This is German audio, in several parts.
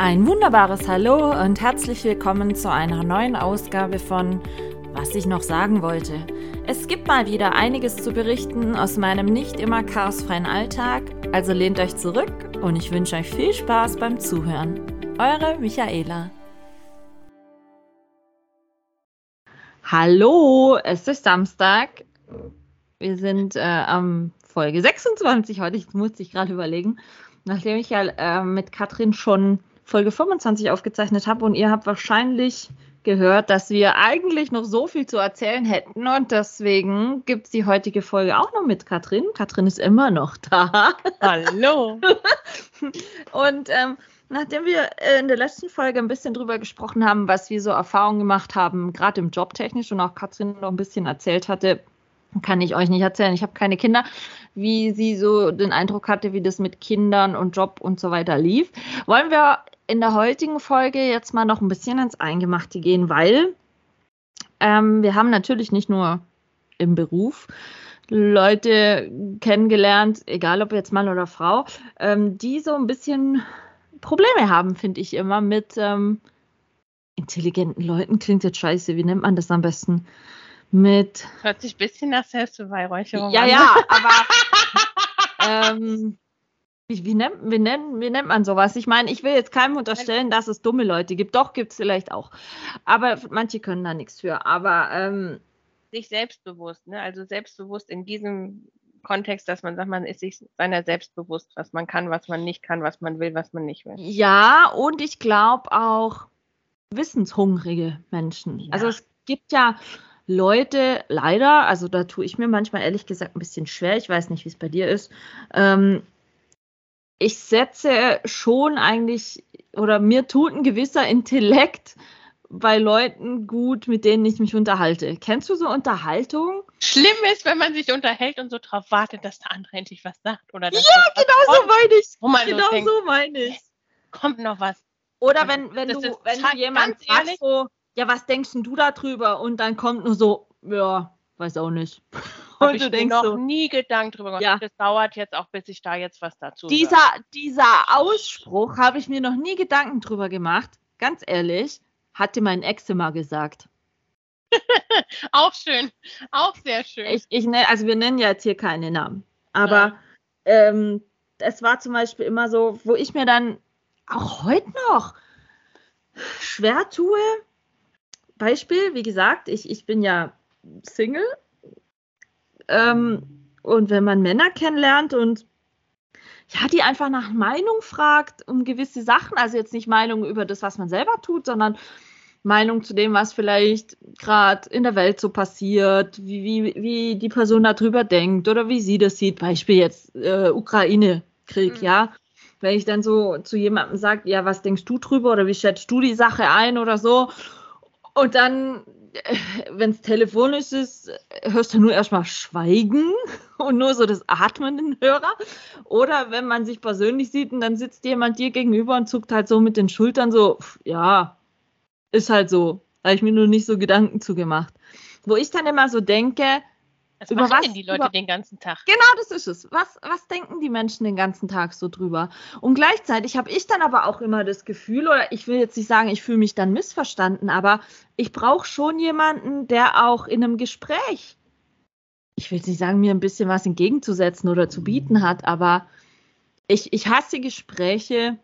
Ein wunderbares Hallo und herzlich willkommen zu einer neuen Ausgabe von Was ich noch sagen wollte. Es gibt mal wieder einiges zu berichten aus meinem nicht immer chaosfreien Alltag, also lehnt euch zurück und ich wünsche euch viel Spaß beim Zuhören. Eure Michaela. Hallo, es ist Samstag. Wir sind äh, am Folge 26 heute. Ich musste ich gerade überlegen, nachdem ich ja äh, mit Katrin schon Folge 25 aufgezeichnet habe und ihr habt wahrscheinlich gehört, dass wir eigentlich noch so viel zu erzählen hätten und deswegen gibt es die heutige Folge auch noch mit Katrin. Katrin ist immer noch da. Hallo. und ähm, nachdem wir in der letzten Folge ein bisschen drüber gesprochen haben, was wir so Erfahrungen gemacht haben, gerade im Job technisch und auch Katrin noch ein bisschen erzählt hatte, kann ich euch nicht erzählen. Ich habe keine Kinder, wie sie so den Eindruck hatte, wie das mit Kindern und Job und so weiter lief. Wollen wir in der heutigen Folge jetzt mal noch ein bisschen ins Eingemachte gehen, weil ähm, wir haben natürlich nicht nur im Beruf Leute kennengelernt, egal ob jetzt Mann oder Frau, ähm, die so ein bisschen Probleme haben, finde ich immer, mit ähm, intelligenten Leuten. Klingt jetzt scheiße, wie nennt man das am besten? Mit. Hört sich ein bisschen nach Selbstbeweihräucherung ja, an. Ja, ja, aber. ähm, wie, wie, nennt, wie, nennt, wie nennt man sowas? Ich meine, ich will jetzt keinem unterstellen, dass es dumme Leute gibt. Doch, gibt es vielleicht auch. Aber manche können da nichts für. Aber ähm, sich selbstbewusst, ne? Also selbstbewusst in diesem Kontext, dass man sagt, man ist sich seiner selbst bewusst, was man kann, was man nicht kann, was man will, was man nicht will. Ja, und ich glaube auch wissenshungrige Menschen. Ja. Also es gibt ja Leute, leider, also da tue ich mir manchmal ehrlich gesagt ein bisschen schwer, ich weiß nicht, wie es bei dir ist, ähm, ich setze schon eigentlich, oder mir tut ein gewisser Intellekt bei Leuten gut, mit denen ich mich unterhalte. Kennst du so Unterhaltung? Schlimm ist, wenn man sich unterhält und so drauf wartet, dass der andere endlich was sagt. Oder ja, genau so meine ich. Genau denkt, so meine ich. Kommt noch was. Oder wenn, wenn, du, wenn du jemand sagst, so, ja, was denkst du da drüber? Und dann kommt nur so, ja, weiß auch nicht. Und ich du denkst noch so, nie Gedanken drüber gemacht. Ja. Das dauert jetzt auch, bis ich da jetzt was dazu dieser, sage. Dieser Ausspruch habe ich mir noch nie Gedanken drüber gemacht. Ganz ehrlich, hatte mein Ex immer gesagt. auch schön, auch sehr schön. Ich, ich nenn, also wir nennen ja jetzt hier keine Namen. Aber ähm, es war zum Beispiel immer so, wo ich mir dann auch heute noch schwer tue. Beispiel, wie gesagt, ich, ich bin ja Single ähm, und wenn man Männer kennenlernt und ja, die einfach nach Meinung fragt um gewisse Sachen, also jetzt nicht Meinung über das, was man selber tut, sondern Meinung zu dem, was vielleicht gerade in der Welt so passiert, wie, wie, wie die Person darüber denkt oder wie sie das sieht. Beispiel jetzt äh, Ukraine-Krieg, mhm. ja. Wenn ich dann so zu jemandem sage, ja, was denkst du drüber oder wie schätzt du die Sache ein oder so, und dann wenn es telefonisch ist, hörst du nur erstmal Schweigen und nur so das Atmen den Hörer. Oder wenn man sich persönlich sieht und dann sitzt jemand dir gegenüber und zuckt halt so mit den Schultern so, ja, ist halt so. Da habe ich mir nur nicht so Gedanken zu gemacht. Wo ich dann immer so denke, was über was, denn die Leute über, den ganzen Tag? Genau, das ist es. Was, was denken die Menschen den ganzen Tag so drüber? Und gleichzeitig habe ich dann aber auch immer das Gefühl, oder ich will jetzt nicht sagen, ich fühle mich dann missverstanden, aber ich brauche schon jemanden, der auch in einem Gespräch, ich will jetzt nicht sagen, mir ein bisschen was entgegenzusetzen oder zu bieten hat, aber ich, ich hasse Gespräche,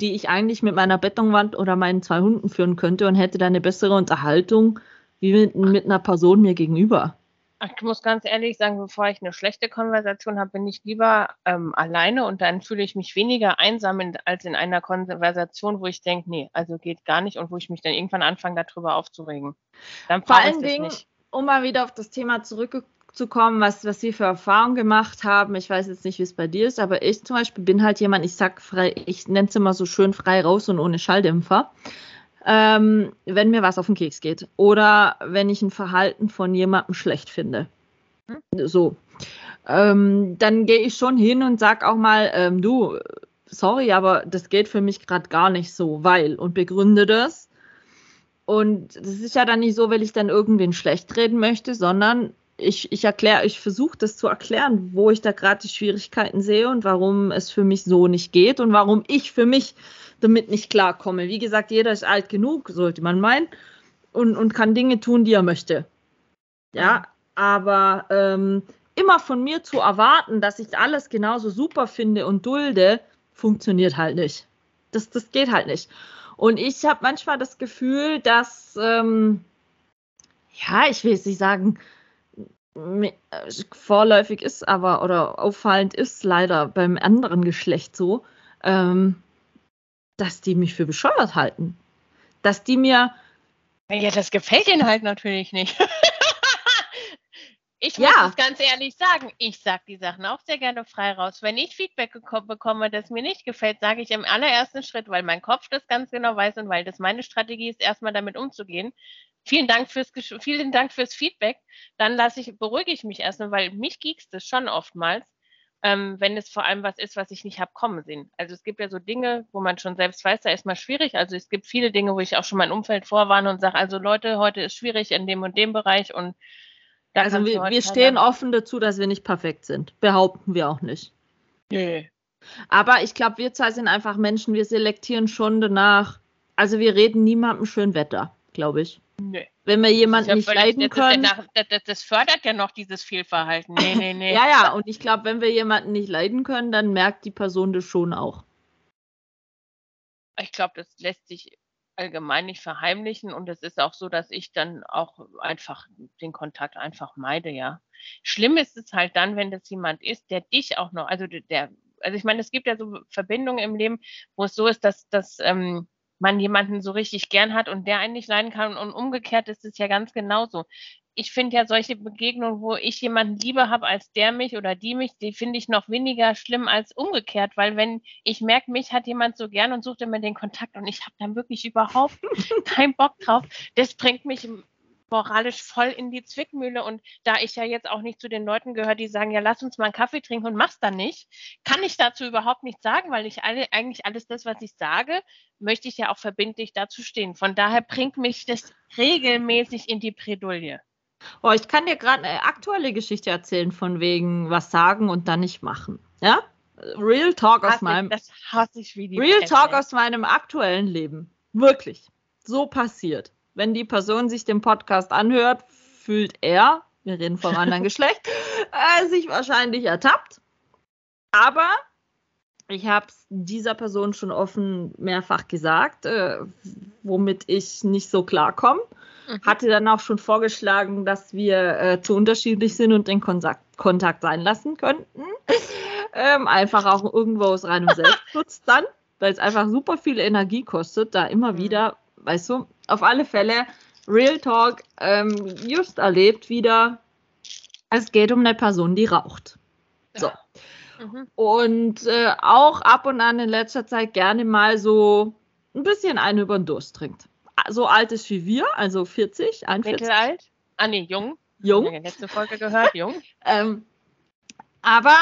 die ich eigentlich mit meiner Betonwand oder meinen zwei Hunden führen könnte und hätte da eine bessere Unterhaltung wie mit, mit einer Person mir gegenüber. Ich muss ganz ehrlich sagen, bevor ich eine schlechte Konversation habe, bin ich lieber ähm, alleine und dann fühle ich mich weniger einsam in, als in einer Konversation, wo ich denke, nee, also geht gar nicht und wo ich mich dann irgendwann anfange, darüber aufzuregen. Dann Vor allen Dingen, nicht. um mal wieder auf das Thema zurückzukommen, was, was Sie für Erfahrungen gemacht haben. Ich weiß jetzt nicht, wie es bei dir ist, aber ich zum Beispiel bin halt jemand, ich sag frei, ich nenne es immer so schön frei raus und ohne Schalldämpfer ähm, wenn mir was auf den Keks geht oder wenn ich ein Verhalten von jemandem schlecht finde. Hm? So. Ähm, dann gehe ich schon hin und sage auch mal, ähm, du, sorry, aber das geht für mich gerade gar nicht so, weil und begründe das. Und das ist ja dann nicht so, weil ich dann irgendwen schlecht reden möchte, sondern ich, ich erkläre, ich versuche das zu erklären, wo ich da gerade die Schwierigkeiten sehe und warum es für mich so nicht geht und warum ich für mich damit nicht klarkomme. Wie gesagt, jeder ist alt genug, sollte man meinen, und, und kann Dinge tun, die er möchte. Ja, aber ähm, immer von mir zu erwarten, dass ich alles genauso super finde und dulde, funktioniert halt nicht. Das, das geht halt nicht. Und ich habe manchmal das Gefühl, dass, ähm, ja, ich will jetzt nicht sagen, vorläufig ist, aber oder auffallend ist leider beim anderen Geschlecht so, ähm, dass die mich für bescheuert halten. Dass die mir. Ja, das gefällt ihnen halt natürlich nicht. ich muss ja. es ganz ehrlich sagen, ich sage die Sachen auch sehr gerne frei raus. Wenn ich Feedback bekomme, das mir nicht gefällt, sage ich im allerersten Schritt, weil mein Kopf das ganz genau weiß und weil das meine Strategie ist, erstmal damit umzugehen. Vielen Dank fürs, vielen Dank fürs Feedback. Dann lasse ich, beruhige ich mich erstmal, weil mich giekst es schon oftmals ähm, wenn es vor allem was ist, was ich nicht habe kommen sehen. Also es gibt ja so Dinge, wo man schon selbst weiß, da ist mal schwierig. Also es gibt viele Dinge, wo ich auch schon mein Umfeld vorwarne und sage, also Leute, heute ist schwierig in dem und dem Bereich und da also wir, wir stehen offen dazu, dass wir nicht perfekt sind. Behaupten wir auch nicht. Nee. Aber ich glaube, wir zwei sind einfach Menschen, wir selektieren schon danach. Also wir reden niemandem schön Wetter, glaube ich. Nee. Wenn wir jemanden ja nicht leiden können. Das, das, das, fördert ja noch dieses Fehlverhalten. Nee, nee, nee. ja, ja, und ich glaube, wenn wir jemanden nicht leiden können, dann merkt die Person das schon auch. Ich glaube, das lässt sich allgemein nicht verheimlichen und es ist auch so, dass ich dann auch einfach den Kontakt einfach meide, ja. Schlimm ist es halt dann, wenn das jemand ist, der dich auch noch, also der, also ich meine, es gibt ja so Verbindungen im Leben, wo es so ist, dass, dass ähm, man jemanden so richtig gern hat und der einen nicht leiden kann. Und umgekehrt ist es ja ganz genauso. Ich finde ja solche Begegnungen, wo ich jemanden lieber habe als der mich oder die mich, die finde ich noch weniger schlimm als umgekehrt, weil wenn ich merke, mich hat jemand so gern und sucht immer den Kontakt und ich habe dann wirklich überhaupt keinen Bock drauf, das bringt mich moralisch voll in die Zwickmühle. Und da ich ja jetzt auch nicht zu den Leuten gehöre, die sagen, ja, lass uns mal einen Kaffee trinken und mach's dann nicht, kann ich dazu überhaupt nichts sagen, weil ich alle, eigentlich alles das, was ich sage, möchte ich ja auch verbindlich dazu stehen. Von daher bringt mich das regelmäßig in die Bredouille. Oh, ich kann dir gerade eine aktuelle Geschichte erzählen, von wegen was sagen und dann nicht machen. Ja? Real Talk aus meinem. Ich Real Talk aus meinem aktuellen Leben. Wirklich. So passiert wenn die Person sich den Podcast anhört, fühlt er, wir reden vom anderen Geschlecht, äh, sich wahrscheinlich ertappt. Aber ich habe es dieser Person schon offen mehrfach gesagt, äh, womit ich nicht so klarkomme. Mhm. Hatte dann auch schon vorgeschlagen, dass wir äh, zu unterschiedlich sind und den Kontakt, Kontakt sein lassen könnten. ähm, einfach auch irgendwo aus reinem Selbstschutz dann, weil es einfach super viel Energie kostet, da immer mhm. wieder weißt du, auf alle Fälle, Real Talk, ähm, just erlebt wieder, es geht um eine Person, die raucht. So. Ja. Mhm. Und äh, auch ab und an in letzter Zeit gerne mal so ein bisschen einen über den Durst trinkt. So alt ist wie wir, also 40, 41. Mittelalt? Ah, nee, jung. Jung. Ich letzte Folge gehört, jung. ähm, aber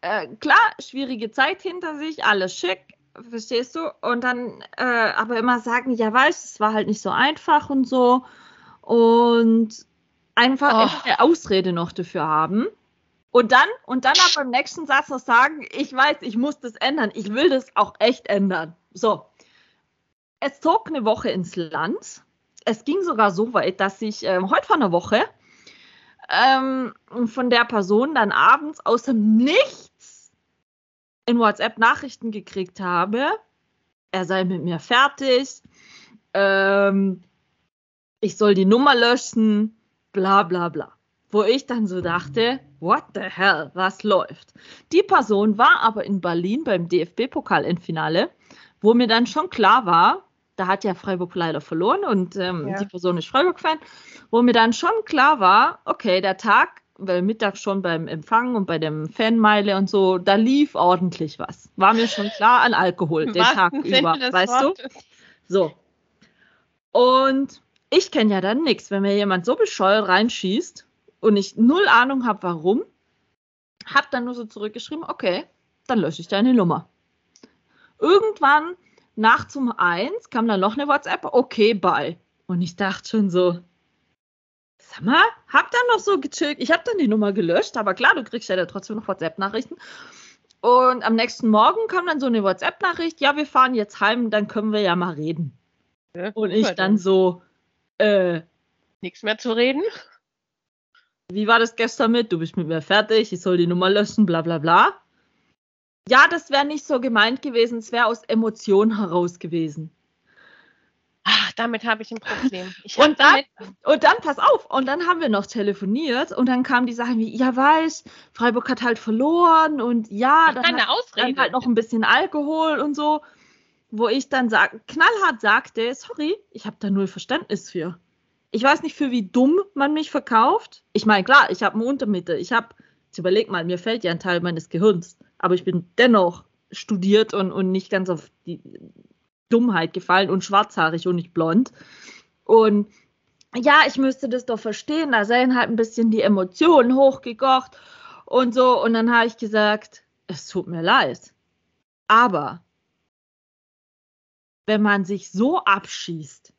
äh, klar, schwierige Zeit hinter sich, alles schick, verstehst du? Und dann äh, aber immer sagen, ja, weißt es war halt nicht so einfach und so. Und einfach oh. eine Ausrede noch dafür haben. Und dann, und dann aber im nächsten Satz noch sagen, ich weiß, ich muss das ändern. Ich will das auch echt ändern. So. Es zog eine Woche ins Land. Es ging sogar so weit, dass ich ähm, heute vor einer Woche ähm, von der Person dann abends aus dem Nichts in WhatsApp Nachrichten gekriegt habe, er sei mit mir fertig, ähm, ich soll die Nummer löschen, bla bla bla. Wo ich dann so dachte, what the hell, was läuft? Die Person war aber in Berlin beim DFB-Pokal im Finale, wo mir dann schon klar war, da hat ja Freiburg leider verloren und ähm, ja. die Person ist Freiburg-Fan, wo mir dann schon klar war, okay, der Tag weil Mittag schon beim Empfang und bei dem Fanmeile und so, da lief ordentlich was. War mir schon klar an Alkohol den was Tag über, weißt Wort? du? So. Und ich kenne ja dann nichts, wenn mir jemand so bescheuert reinschießt und ich null Ahnung habe, warum, hab dann nur so zurückgeschrieben, okay, dann lösche ich deine Nummer. Irgendwann nachts um eins kam dann noch eine WhatsApp, okay, bye. Und ich dachte schon so, sag mal, hab dann noch so gechillt. Ich habe dann die Nummer gelöscht, aber klar, du kriegst ja dann trotzdem noch WhatsApp-Nachrichten. Und am nächsten Morgen kam dann so eine WhatsApp-Nachricht, ja, wir fahren jetzt heim, dann können wir ja mal reden. Ja, Und ich dann so, äh, Nichts mehr zu reden. wie war das gestern mit? Du bist mit mir fertig, ich soll die Nummer löschen, bla bla bla. Ja, das wäre nicht so gemeint gewesen, es wäre aus Emotion heraus gewesen. Ach, damit habe ich ein Problem. Ich Und dann- Und dann, pass auf, und dann haben wir noch telefoniert und dann kamen die Sachen wie, ja weiß, Freiburg hat halt verloren und ja, dann, hat, Ausrede. dann halt noch ein bisschen Alkohol und so, wo ich dann sag, knallhart sagte, sorry, ich habe da null Verständnis für. Ich weiß nicht, für wie dumm man mich verkauft. Ich meine, klar, ich habe eine Untermitte. Ich habe, jetzt überleg mal, mir fällt ja ein Teil meines Gehirns, aber ich bin dennoch studiert und, und nicht ganz auf die Dummheit gefallen und schwarzhaarig und nicht blond. Und ja, ich müsste das doch verstehen. Da seien halt ein bisschen die Emotionen hochgekocht und so. Und dann habe ich gesagt, es tut mir leid. Aber wenn man sich so abschießt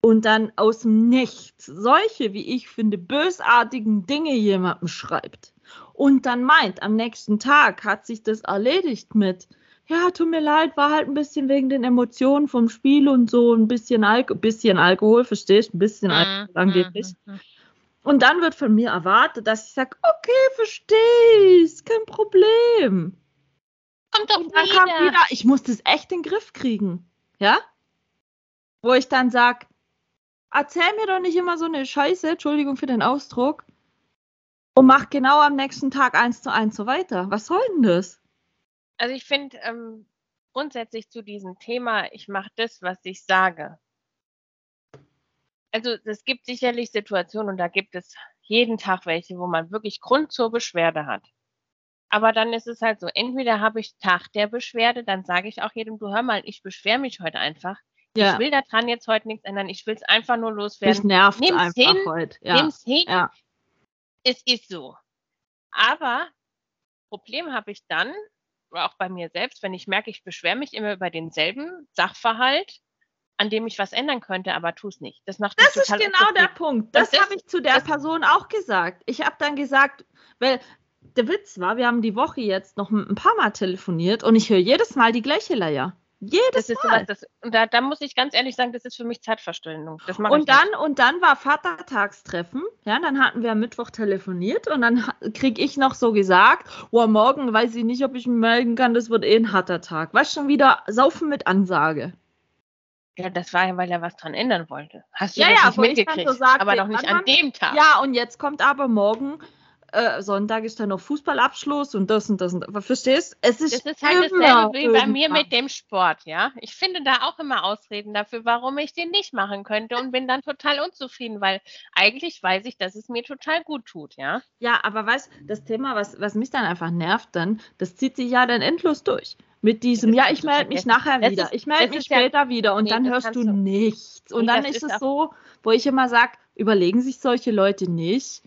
und dann aus dem Nichts solche, wie ich finde, bösartigen Dinge jemandem schreibt und dann meint, am nächsten Tag hat sich das erledigt mit, ja, tut mir leid, war halt ein bisschen wegen den Emotionen vom Spiel und so, ein bisschen, Alk bisschen Alkohol, verstehst du? Ein bisschen Alkohol Mhm, angeblich. mhm, mhm. Und dann wird von mir erwartet, dass ich sage, okay, verstehe ich, kein Problem. Kommt doch Und dann kam wieder. wieder, ich muss das echt in den Griff kriegen. Ja? Wo ich dann sage, erzähl mir doch nicht immer so eine Scheiße, Entschuldigung für den Ausdruck, und mach genau am nächsten Tag eins zu eins so weiter. Was soll denn das? Also ich finde ähm, grundsätzlich zu diesem Thema, ich mache das, was ich sage. Also es gibt sicherlich Situationen und da gibt es jeden Tag welche, wo man wirklich Grund zur Beschwerde hat. Aber dann ist es halt so, entweder habe ich Tag der Beschwerde, dann sage ich auch jedem, du hör mal, ich beschwere mich heute einfach. Ja, Ich will daran jetzt heute nichts ändern, ich will es einfach nur loswerden. nervt Nimm's einfach hin, heute. Ja, Nimm's hin, ja. es ist so. Aber Problem habe ich dann, auch bei mir selbst, wenn ich merke, ich beschwere mich immer über denselben Sachverhalt, an dem ich was ändern könnte, aber tu es nicht. Das macht Das ist genau der. Punkt. Das, das- habe ich zu der Person auch gesagt. Ich habe dann gesagt, weil der Witz war, wir haben die Woche jetzt noch ein paar Mal telefoniert und ich höre jedes Mal die gleiche Leier. Jedes Das ist Mal. sowas, das, da, da muss ich ganz ehrlich sagen, das ist für mich Zeitverschwendung. Das Und dann, und dann war Vatertagstreffen. Ja, dann hatten wir am Mittwoch telefoniert und dann kriege ich noch so gesagt, oh, morgen weiß ich nicht, ob ich mich melden kann, das wird eh ein harter Tag. Weißt schon wieder saufen mit Ansage. Ja, das war ja, weil er was dran ändern wollte. Hast du Ja, das ja, nicht mitgekriegt? so sagte, aber doch nicht an dem Tag. Ja, und jetzt kommt aber morgen, äh, Sonntag ist dann noch Fußballabschluss und das und das und das. Verstehst? Es ist, Das ist halt dasselbe wie bei mir mit dem Sport, ja. Ich finde da auch immer Ausreden dafür, warum ich den nicht machen könnte und bin dann total unzufrieden, weil eigentlich weiß ich, dass es mir total gut tut, ja. Ja, aber weißt das Thema, was, was mich dann einfach nervt, dann, das zieht sich ja dann endlos durch. Mit diesem, ja, ich melde mich nachher wieder, ist- ich melde mich ist ja- später wieder und Nee, dann hörst du nichts. Und Nee, dann ist ist es so, wo ich immer sage, überlegen sich solche Leute nicht,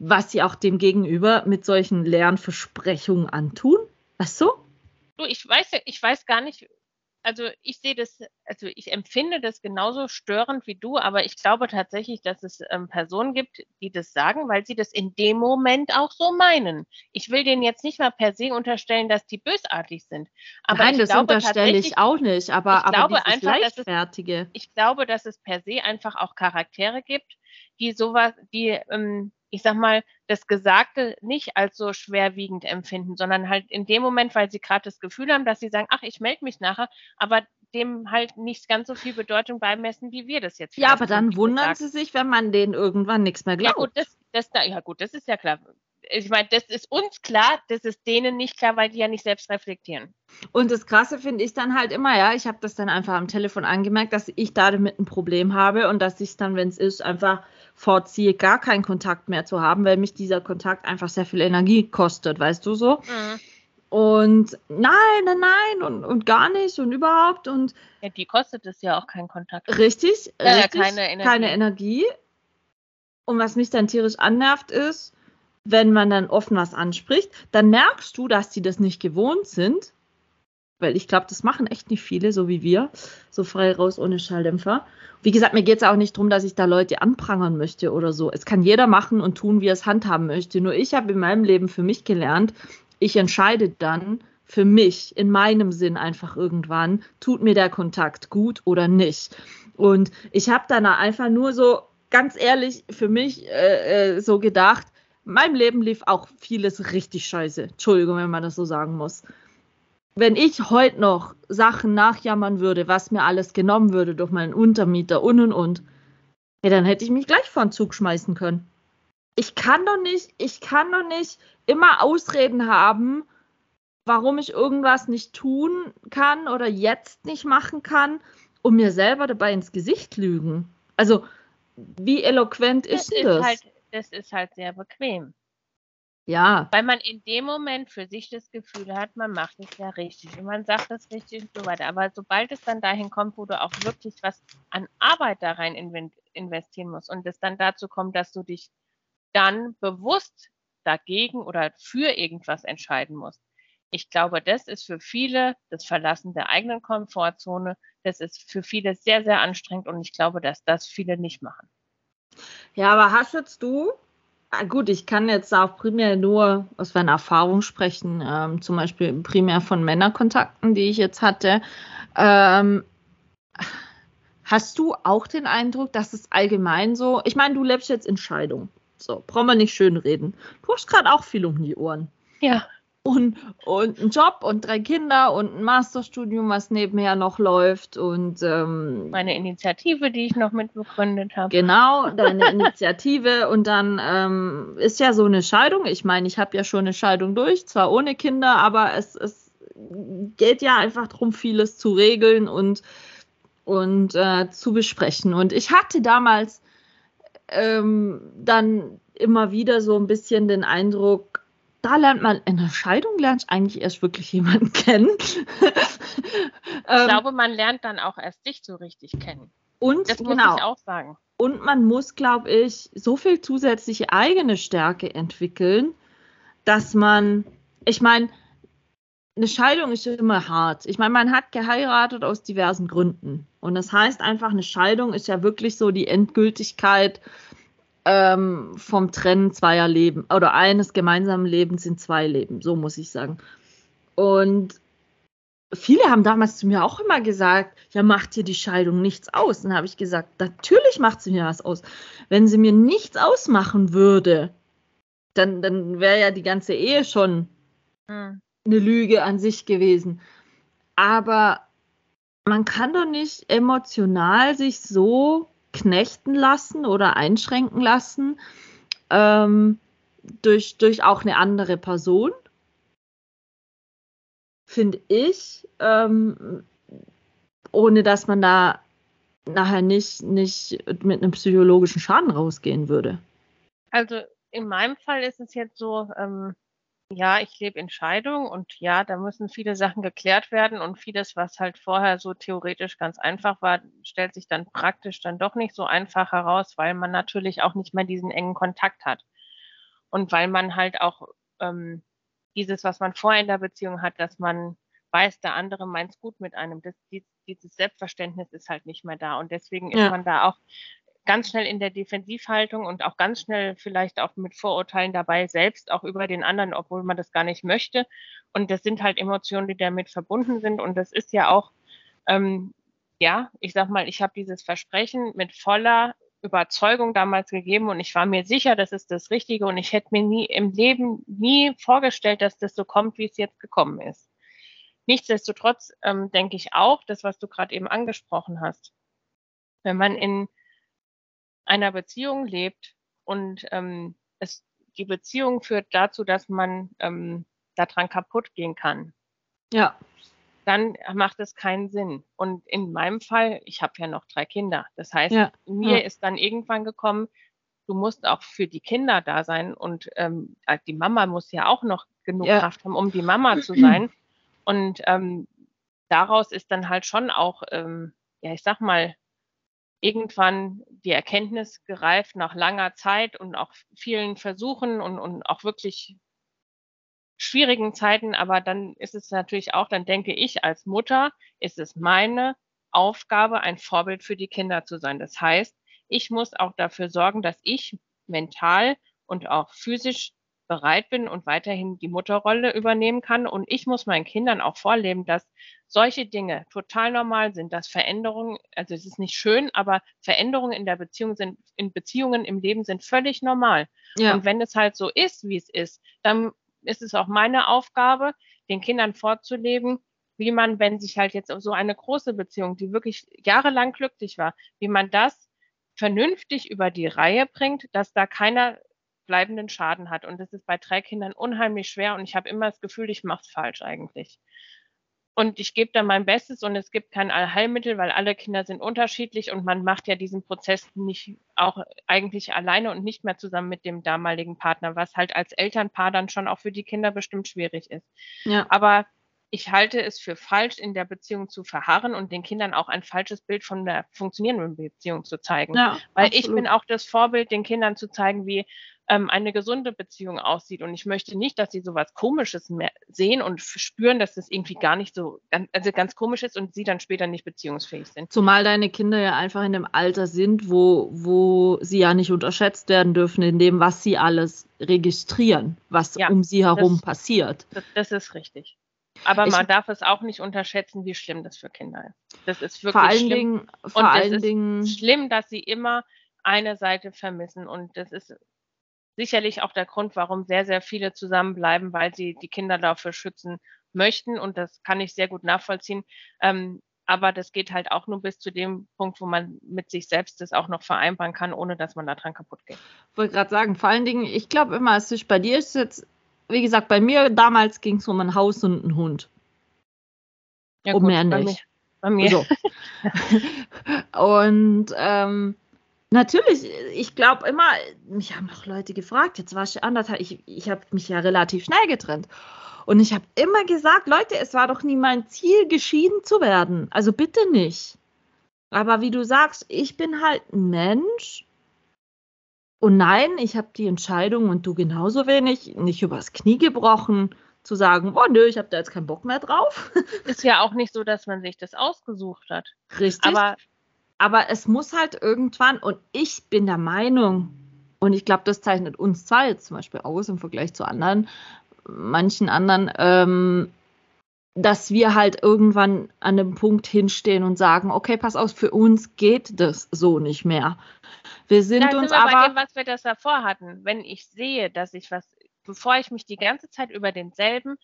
was sie auch dem Gegenüber mit solchen leeren Versprechungen antun. Weißt du? Du, ich weiß, ich weiß gar nicht, also ich sehe das, also ich empfinde das genauso störend wie du, aber ich glaube tatsächlich, dass es ähm, Personen gibt, die das sagen, weil sie das in dem Moment auch so meinen. Ich will denen jetzt nicht mal per se unterstellen, dass die bösartig sind. Aber Nein, ich das glaube unterstelle ich auch nicht, aber, ich aber glaube einfach, dass es- ich glaube, dass es per se einfach auch Charaktere gibt, die sowas, die, ähm, ich sag mal, das Gesagte nicht als so schwerwiegend empfinden, sondern halt in dem Moment, weil sie gerade das Gefühl haben, dass sie sagen, ach, ich melde mich nachher, aber dem halt nicht ganz so viel Bedeutung beimessen, wie wir das jetzt Ja, aber dann wundern gesagt. sie sich, wenn man denen irgendwann nichts mehr Ja glaubt. gut, das, das, da- ja gut, das ist ja klar. Ich meine, das ist uns klar, das ist denen nicht klar, weil die ja nicht selbst reflektieren. Und das Krasse finde ich dann halt immer, ja, ich habe das dann einfach am Telefon angemerkt, dass ich da damit ein Problem habe und dass ich dann, wenn es ist, einfach vorziehe, gar keinen Kontakt mehr zu haben, weil mich dieser Kontakt einfach sehr viel Energie kostet, weißt du so? Mhm. Und nein, nein, nein und, und gar nicht und überhaupt und Ja, die kostet es ja auch keinen Kontakt. richtig, Ja, ja, richtig keine Energie. keine Energie. Und was mich dann tierisch annervt ist, wenn man dann offen was anspricht, dann merkst du, dass die das nicht gewohnt sind. weil ich glaube, das machen echt nicht viele, so wie wir, so frei raus ohne Schalldämpfer. Wie gesagt, mir geht es auch nicht darum, dass ich da Leute anprangern möchte oder so. Es kann jeder machen und tun, wie er es handhaben möchte. Nur ich habe in meinem Leben für mich gelernt, ich entscheide dann für mich, in meinem Sinn einfach irgendwann, tut mir der Kontakt gut oder nicht. Und ich habe dann einfach nur so ganz ehrlich für mich äh, äh so gedacht, meinem Leben lief auch vieles richtig scheiße. Entschuldigung, wenn man das so sagen muss wenn ich heute noch Sachen nachjammern würde, was mir alles genommen würde durch meinen Untermieter und und und, ja, dann hätte ich mich gleich vor den Zug schmeißen können. Ich kann doch nicht, ich kann doch nicht immer Ausreden haben, warum ich irgendwas nicht tun kann oder jetzt nicht machen kann und mir selber dabei ins Gesicht lügen. Also, wie eloquent ist, ist das? Halt, das ist halt sehr bequem. Ja. Weil man in dem Moment für sich das Gefühl hat, man macht es ja richtig und man sagt das richtig und so weiter. Aber sobald es dann dahin kommt, wo du auch wirklich was an Arbeit da rein investieren musst und es dann dazu kommt, dass du dich dann bewusst dagegen oder für irgendwas entscheiden musst. Ich glaube, das ist für viele das Verlassen der eigenen Komfortzone. Das ist für viele sehr, sehr anstrengend und ich glaube, dass das viele nicht machen. Ja, aber hast jetzt du Ah, gut, ich kann jetzt auch primär nur aus meiner Erfahrung sprechen, ähm, zum Beispiel primär von Männerkontakten, die ich jetzt hatte. Ähm, hast du auch den Eindruck, dass es allgemein so, ich meine, du lebst jetzt in Scheidung. So, brauchen wir nicht schön reden. Du hast gerade auch viel um die Ohren. Ja und, und einen Job und drei Kinder und ein Masterstudium, was nebenher noch läuft und ähm, meine Initiative, die ich noch mitbegründet habe. Genau, deine Initiative und dann ähm, ist ja so eine Scheidung. Ich meine, ich habe ja schon eine Scheidung durch, zwar ohne Kinder, aber es, es geht ja einfach darum, vieles zu regeln und, und äh, zu besprechen. Und ich hatte damals ähm, dann immer wieder so ein bisschen den Eindruck, da lernt man, in der Scheidung lernt eigentlich erst wirklich jemanden kennen. ich ähm, glaube, man lernt dann auch erst dich so richtig kennen. Und das muss genau. ich auch sagen. Und man muss, glaube ich, so viel zusätzliche eigene Stärke entwickeln, dass man, ich meine, eine Scheidung ist immer hart. Ich meine, man hat geheiratet aus diversen Gründen. Und das heißt einfach, eine Scheidung ist ja wirklich so die Endgültigkeit ähm, vom Trennen zweier Leben oder eines gemeinsamen Lebens in zwei Leben, so muss ich sagen. Und viele haben damals zu mir auch immer gesagt, ja, macht dir die Scheidung nichts aus. Dann habe ich gesagt, natürlich macht sie mir was aus. Wenn sie mir nichts ausmachen würde, dann, dann wäre ja die ganze Ehe schon hm. eine Lüge an sich gewesen. Aber man kann doch nicht emotional sich so knechten lassen oder einschränken lassen ähm, durch, durch auch eine andere Person, finde ich, ähm, ohne dass man da nachher nicht, nicht mit einem psychologischen Schaden rausgehen würde. Also in meinem Fall ist es jetzt so, ähm, ja, ich lebe in Scheidung und ja, da müssen viele Sachen geklärt werden und vieles, was halt vorher so theoretisch ganz einfach war, stellt sich dann praktisch dann doch nicht so einfach heraus, weil man natürlich auch nicht mehr diesen engen Kontakt hat. Und weil man halt auch ähm, dieses, was man vorher in der Beziehung hat, dass man weiß, der andere meint es gut mit einem. Das, dieses Selbstverständnis ist halt nicht mehr da. Und deswegen ja. ist man da auch ganz schnell in der Defensivhaltung und auch ganz schnell vielleicht auch mit Vorurteilen dabei, selbst auch über den anderen, obwohl man das gar nicht möchte. Und das sind halt Emotionen, die damit verbunden sind. Und das ist ja auch, ähm, ja, ich sag mal, ich habe dieses Versprechen mit voller Überzeugung damals gegeben und ich war mir sicher, das ist das Richtige und ich hätte mir nie im Leben nie vorgestellt, dass das so kommt, wie es jetzt gekommen ist. Nichtsdestotrotz ähm, denke ich auch, das, was du gerade eben angesprochen hast, wenn man in einer Beziehung lebt und ähm, es, die Beziehung führt dazu, dass man ähm, daran kaputt gehen kann. Ja. Dann macht es keinen Sinn. Und in meinem Fall, ich habe ja noch drei Kinder. Das heißt, ja. mir ja. ist dann irgendwann gekommen, du musst auch für die Kinder da sein und ähm, äh, die Mama muss ja auch noch genug ja. Kraft haben, um die Mama zu sein. Und ähm, daraus ist dann halt schon auch, ähm, ja, ich sag mal, irgendwann die Erkenntnis gereift nach langer Zeit und auch vielen Versuchen und, und auch wirklich schwierigen Zeiten, aber dann ist es natürlich auch, dann denke ich als Mutter, ist es meine Aufgabe, ein Vorbild für die Kinder zu sein. Das heißt, ich muss auch dafür sorgen, dass ich mental und auch physisch bereit bin und weiterhin die Mutterrolle übernehmen kann. Und ich muss meinen Kindern auch vorleben, dass solche Dinge total normal sind, dass Veränderungen, also es ist nicht schön, aber Veränderungen in der Beziehung sind, in Beziehungen im Leben sind völlig normal. Ja. Und wenn es halt so ist, wie es ist, dann ist es auch meine Aufgabe, den Kindern vorzuleben, wie man, wenn sich halt jetzt so eine große Beziehung, die wirklich jahrelang glücklich war, wie man das vernünftig über die Reihe bringt, dass da keiner bleibenden Schaden hat. Und das ist bei drei Kindern unheimlich schwer und ich habe immer das Gefühl, ich mache es falsch eigentlich. Und ich gebe da mein Bestes und es gibt kein Allheilmittel, weil alle Kinder sind unterschiedlich und man macht ja diesen Prozess nicht auch eigentlich alleine und nicht mehr zusammen mit dem damaligen Partner, was halt als Elternpaar dann schon auch für die Kinder bestimmt schwierig ist. Ja. Aber ich halte es für falsch, in der Beziehung zu verharren und den Kindern auch ein falsches Bild von der funktionierenden Beziehung zu zeigen. Ja, Weil absolut. ich bin auch das Vorbild, den Kindern zu zeigen, wie ähm, eine gesunde Beziehung aussieht. Und ich möchte nicht, dass sie sowas Komisches mehr sehen und spüren, dass das irgendwie gar nicht so, also ganz komisch ist und sie dann später nicht beziehungsfähig sind. Zumal deine Kinder ja einfach in dem Alter sind, wo, wo sie ja nicht unterschätzt werden dürfen in dem, was sie alles registrieren, was ja, um sie herum das, passiert. Das, das ist richtig. Aber ich, man darf es auch nicht unterschätzen, wie schlimm das für Kinder ist. Das ist wirklich vor allen schlimm. Dingen, vor und allen es Dingen ist schlimm, dass sie immer eine Seite vermissen. Und das ist sicherlich auch der Grund, warum sehr, sehr viele zusammenbleiben, weil sie die Kinder dafür schützen möchten. Und das kann ich sehr gut nachvollziehen. Ähm, aber das geht halt auch nur bis zu dem Punkt, wo man mit sich selbst das auch noch vereinbaren kann, ohne dass man daran kaputt geht. Ich wollte gerade sagen, vor allen Dingen, ich glaube immer, es ist bei dir ist jetzt wie gesagt, bei mir damals ging es um ein Haus und einen Hund. Ja, um gut, mehr nicht. Bei mir. Bei mir. So. und ähm, natürlich, ich glaube immer, mich haben auch Leute gefragt, jetzt war ich anderthalb, ich, ich habe mich ja relativ schnell getrennt. Und ich habe immer gesagt, Leute, es war doch nie mein Ziel, geschieden zu werden. Also bitte nicht. Aber wie du sagst, ich bin halt ein Mensch und nein, ich habe die Entscheidung und du genauso wenig nicht übers Knie gebrochen, zu sagen, oh nö, ich habe da jetzt keinen Bock mehr drauf. Ist ja auch nicht so, dass man sich das ausgesucht hat. Richtig. Aber, aber es muss halt irgendwann, und ich bin der Meinung, und ich glaube, das zeichnet uns zwei jetzt zum Beispiel aus im Vergleich zu anderen, manchen anderen, ähm, dass wir halt irgendwann an einem Punkt hinstehen und sagen, okay, pass auf, für uns geht das so nicht mehr. Wir sind da uns sind wir aber. Bei dem, was wir das davor hatten. Wenn ich sehe, dass ich was, bevor ich mich die ganze Zeit über denselben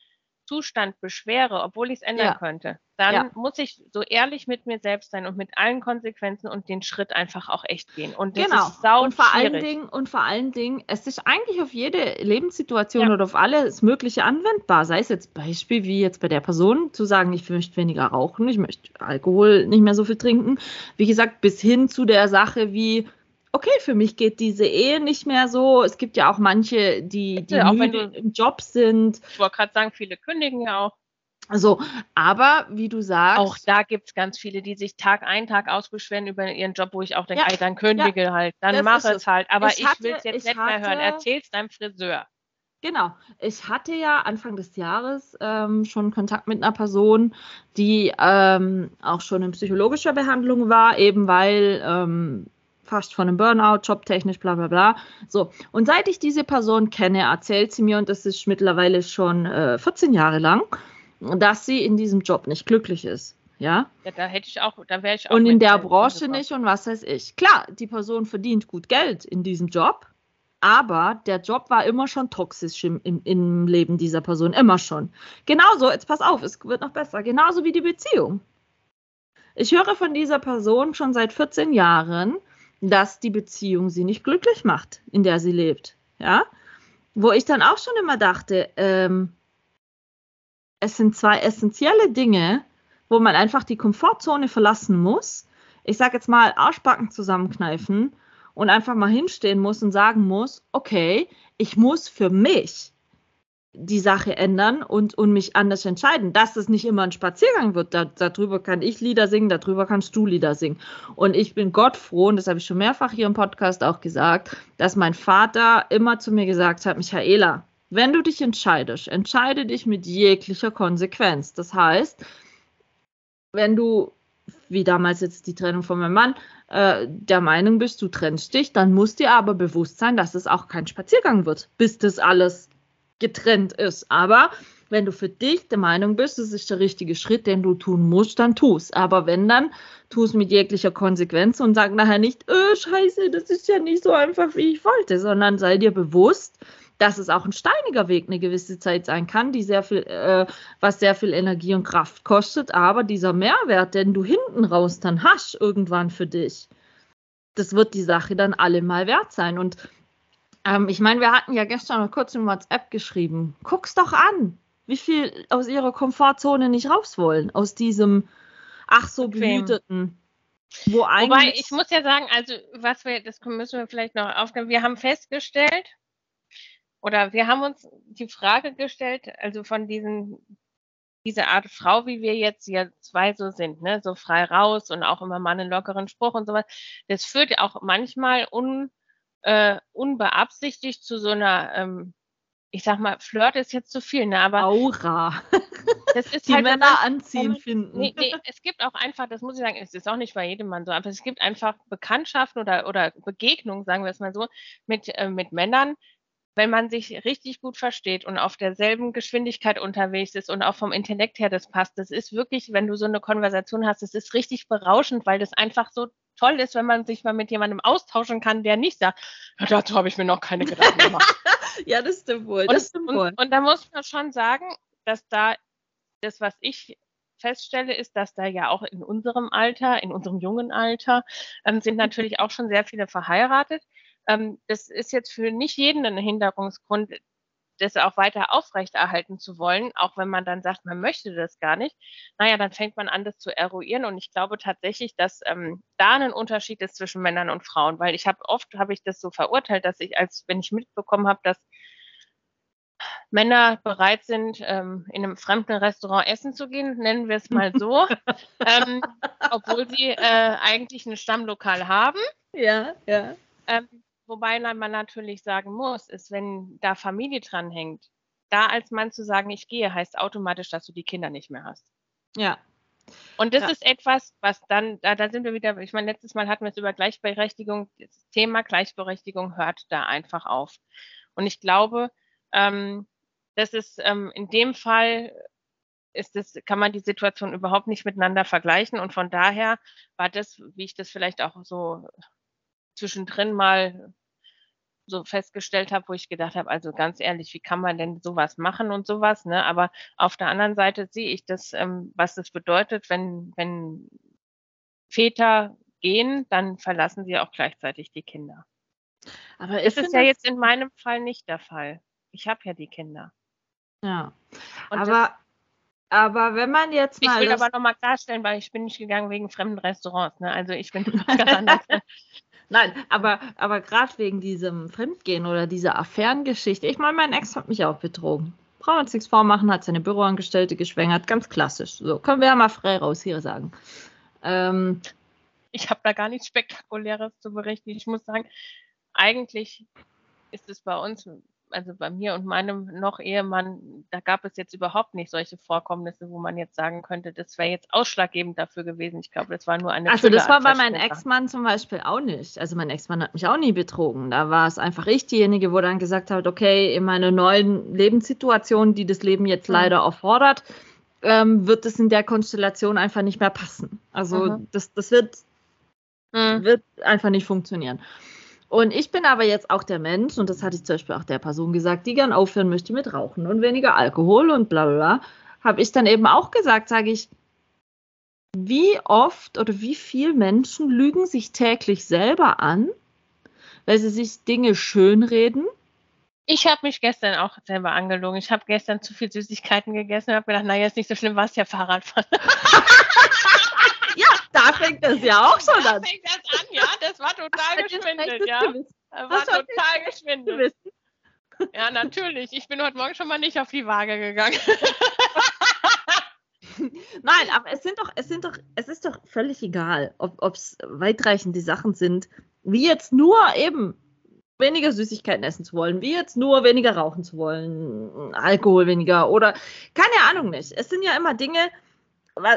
Zustand beschwere, obwohl ich es ändern ja. könnte, dann ja. muss ich so ehrlich mit mir selbst sein und mit allen Konsequenzen und den Schritt einfach auch echt gehen. Und das genau. ist sau und vor schwierig. allen Dingen und vor allen Dingen, es ist eigentlich auf jede Lebenssituation ja. oder auf alles Mögliche anwendbar. Sei es jetzt Beispiel wie jetzt bei der Person zu sagen, ich möchte weniger rauchen, ich möchte Alkohol nicht mehr so viel trinken. Wie gesagt, bis hin zu der Sache wie okay, für mich geht diese Ehe nicht mehr so. Es gibt ja auch manche, die, die ja, müde im Job sind. Ich wollte gerade sagen, viele kündigen ja auch. So, aber wie du sagst. Auch da gibt es ganz viele, die sich Tag ein, Tag ausbeschweren über ihren Job, wo ich auch denke, ja, dann kündige ja, halt, dann mach es halt. Aber ich, ich will es jetzt nicht hatte, mehr hören. Erzähl's deinem Friseur. Genau. Ich hatte ja Anfang des Jahres ähm, schon Kontakt mit einer Person, die ähm, auch schon in psychologischer Behandlung war, eben weil ähm, fast von einem Burnout, jobtechnisch, bla bla bla. So, und seit ich diese Person kenne, erzählt sie mir, und das ist mittlerweile schon äh, 14 Jahre lang, dass sie in diesem Job nicht glücklich ist. Ja? ja da hätte ich auch, da wäre ich auch. Und in der Branche nicht und was weiß ich. Klar, die Person verdient gut Geld in diesem Job, aber der Job war immer schon toxisch im, im, im Leben dieser Person, immer schon. Genauso, jetzt pass auf, es wird noch besser, genauso wie die Beziehung. Ich höre von dieser Person schon seit 14 Jahren, dass die Beziehung sie nicht glücklich macht, in der sie lebt. Ja, wo ich dann auch schon immer dachte, ähm, es sind zwei essentielle Dinge, wo man einfach die Komfortzone verlassen muss. Ich sage jetzt mal Arschbacken zusammenkneifen und einfach mal hinstehen muss und sagen muss, okay, ich muss für mich die Sache ändern und, und mich anders entscheiden. Dass es nicht immer ein Spaziergang wird, da, darüber kann ich Lieder singen, darüber kannst du Lieder singen. Und ich bin Gott froh, und das habe ich schon mehrfach hier im Podcast auch gesagt, dass mein Vater immer zu mir gesagt hat, Michaela, wenn du dich entscheidest, entscheide dich mit jeglicher Konsequenz. Das heißt, wenn du, wie damals jetzt die Trennung von meinem Mann, äh, der Meinung bist, du trennst dich, dann muss dir aber bewusst sein, dass es auch kein Spaziergang wird, bis das alles getrennt ist. Aber wenn du für dich der Meinung bist, das ist der richtige Schritt, den du tun musst, dann tu es. Aber wenn dann, tu es mit jeglicher Konsequenz und sag nachher nicht, oh, scheiße, das ist ja nicht so einfach, wie ich wollte, sondern sei dir bewusst, dass es auch ein steiniger Weg eine gewisse Zeit sein kann, die sehr viel, äh, was sehr viel Energie und Kraft kostet, aber dieser Mehrwert, den du hinten raus dann hast, irgendwann für dich, das wird die Sache dann allemal wert sein. Und ähm, ich meine, wir hatten ja gestern noch kurz in WhatsApp geschrieben. Guck's doch an, wie viel aus ihrer Komfortzone nicht raus wollen, aus diesem ach so behüteten. Wo Wobei, ich muss ja sagen, also was wir, das müssen wir vielleicht noch aufnehmen, wir haben festgestellt, oder wir haben uns die Frage gestellt, also von diesen, diese Art Frau, wie wir jetzt ja zwei so sind, ne, so frei raus und auch immer mal einen lockeren Spruch und sowas, das führt auch manchmal un, äh, unbeabsichtigt zu so einer, ähm, ich sag mal, Flirt ist jetzt zu viel, ne, aber. Aura. Das ist die halt, Männer anziehen man, finden. Nee, nee, es gibt auch einfach, das muss ich sagen, es ist auch nicht bei jedem Mann so, aber es gibt einfach Bekanntschaften oder, oder Begegnungen, sagen wir es mal so, mit, äh, mit Männern, wenn man sich richtig gut versteht und auf derselben Geschwindigkeit unterwegs ist und auch vom Intellekt her das passt, das ist wirklich, wenn du so eine Konversation hast, das ist richtig berauschend, weil das einfach so toll ist, wenn man sich mal mit jemandem austauschen kann, der nicht sagt, ja, dazu habe ich mir noch keine Gedanken gemacht. ja, das stimmt wohl. Das und, stimmt wohl. Und, und da muss man schon sagen, dass da das, was ich feststelle, ist, dass da ja auch in unserem Alter, in unserem jungen Alter, ähm, sind natürlich auch schon sehr viele verheiratet. Ähm, das ist jetzt für nicht jeden ein Hinderungsgrund, das auch weiter aufrechterhalten zu wollen, auch wenn man dann sagt, man möchte das gar nicht. Naja, dann fängt man an, das zu eruieren. Und ich glaube tatsächlich, dass ähm, da ein Unterschied ist zwischen Männern und Frauen, weil ich habe oft habe ich das so verurteilt, dass ich, als wenn ich mitbekommen habe, dass Männer bereit sind, ähm, in einem fremden Restaurant essen zu gehen, nennen wir es mal so, ähm, obwohl sie äh, eigentlich ein Stammlokal haben. Ja, ja. Ähm, Wobei man natürlich sagen muss, ist, wenn da Familie dranhängt, da als Mann zu sagen, ich gehe, heißt automatisch, dass du die Kinder nicht mehr hast. Ja. Und das ja. ist etwas, was dann, da, da sind wir wieder, ich meine, letztes Mal hatten wir es über Gleichberechtigung, das Thema Gleichberechtigung hört da einfach auf. Und ich glaube, ähm, das ist ähm, in dem Fall ist das, kann man die Situation überhaupt nicht miteinander vergleichen. Und von daher war das, wie ich das vielleicht auch so zwischendrin mal so festgestellt habe, wo ich gedacht habe, also ganz ehrlich, wie kann man denn sowas machen und sowas, ne? Aber auf der anderen Seite sehe ich das, ähm, was das bedeutet, wenn, wenn Väter gehen, dann verlassen sie auch gleichzeitig die Kinder. Aber das ist ja jetzt in meinem Fall nicht der Fall. Ich habe ja die Kinder. Ja. Und aber, aber wenn man jetzt mal. Ich will aber nochmal klarstellen, weil ich bin nicht gegangen wegen fremden Restaurants. Ne? Also ich bin ganz anders. Nein, aber, aber gerade wegen diesem Fremdgehen oder dieser Affärengeschichte. Ich meine, mein Ex hat mich auch betrogen. Brauchen wir uns nichts vormachen, hat seine Büroangestellte geschwängert. Ganz klassisch. So, können wir ja mal frei raus hier sagen. Ähm, ich habe da gar nichts Spektakuläres zu berichten. Ich muss sagen, eigentlich ist es bei uns also bei mir und meinem noch Ehemann, da gab es jetzt überhaupt nicht solche Vorkommnisse, wo man jetzt sagen könnte, das wäre jetzt ausschlaggebend dafür gewesen. Ich glaube, das war nur eine. Also das war bei meinem Ex-Mann zum Beispiel auch nicht. Also mein Ex-Mann hat mich auch nie betrogen. Da war es einfach ich diejenige, wo dann gesagt hat, okay, in meiner neuen Lebenssituation, die das Leben jetzt mhm. leider erfordert, ähm, wird es in der Konstellation einfach nicht mehr passen. Also mhm. das, das wird, mhm. wird einfach nicht funktionieren. Und ich bin aber jetzt auch der Mensch, und das hatte ich zum Beispiel auch der Person gesagt, die gern aufhören möchte mit Rauchen und weniger Alkohol und bla bla bla, habe ich dann eben auch gesagt, sage ich, wie oft oder wie viele Menschen lügen sich täglich selber an, weil sie sich Dinge schönreden? Ich habe mich gestern auch selber angelogen. Ich habe gestern zu viel Süßigkeiten gegessen und habe gedacht, naja, ist nicht so schlimm, war es ja Fahrradfahren. da fängt das ja auch schon da an. Da fängt das an, ja. Das war total geschwindelt, ja. Das war total geschwindelt. Ja, natürlich. Ich bin heute Morgen schon mal nicht auf die Waage gegangen. Nein, aber es sind doch, es sind doch, es ist doch völlig egal, ob es weitreichende Sachen sind, wie jetzt nur eben weniger Süßigkeiten essen zu wollen, wie jetzt nur weniger rauchen zu wollen, Alkohol weniger oder keine Ahnung nicht. Es sind ja immer Dinge,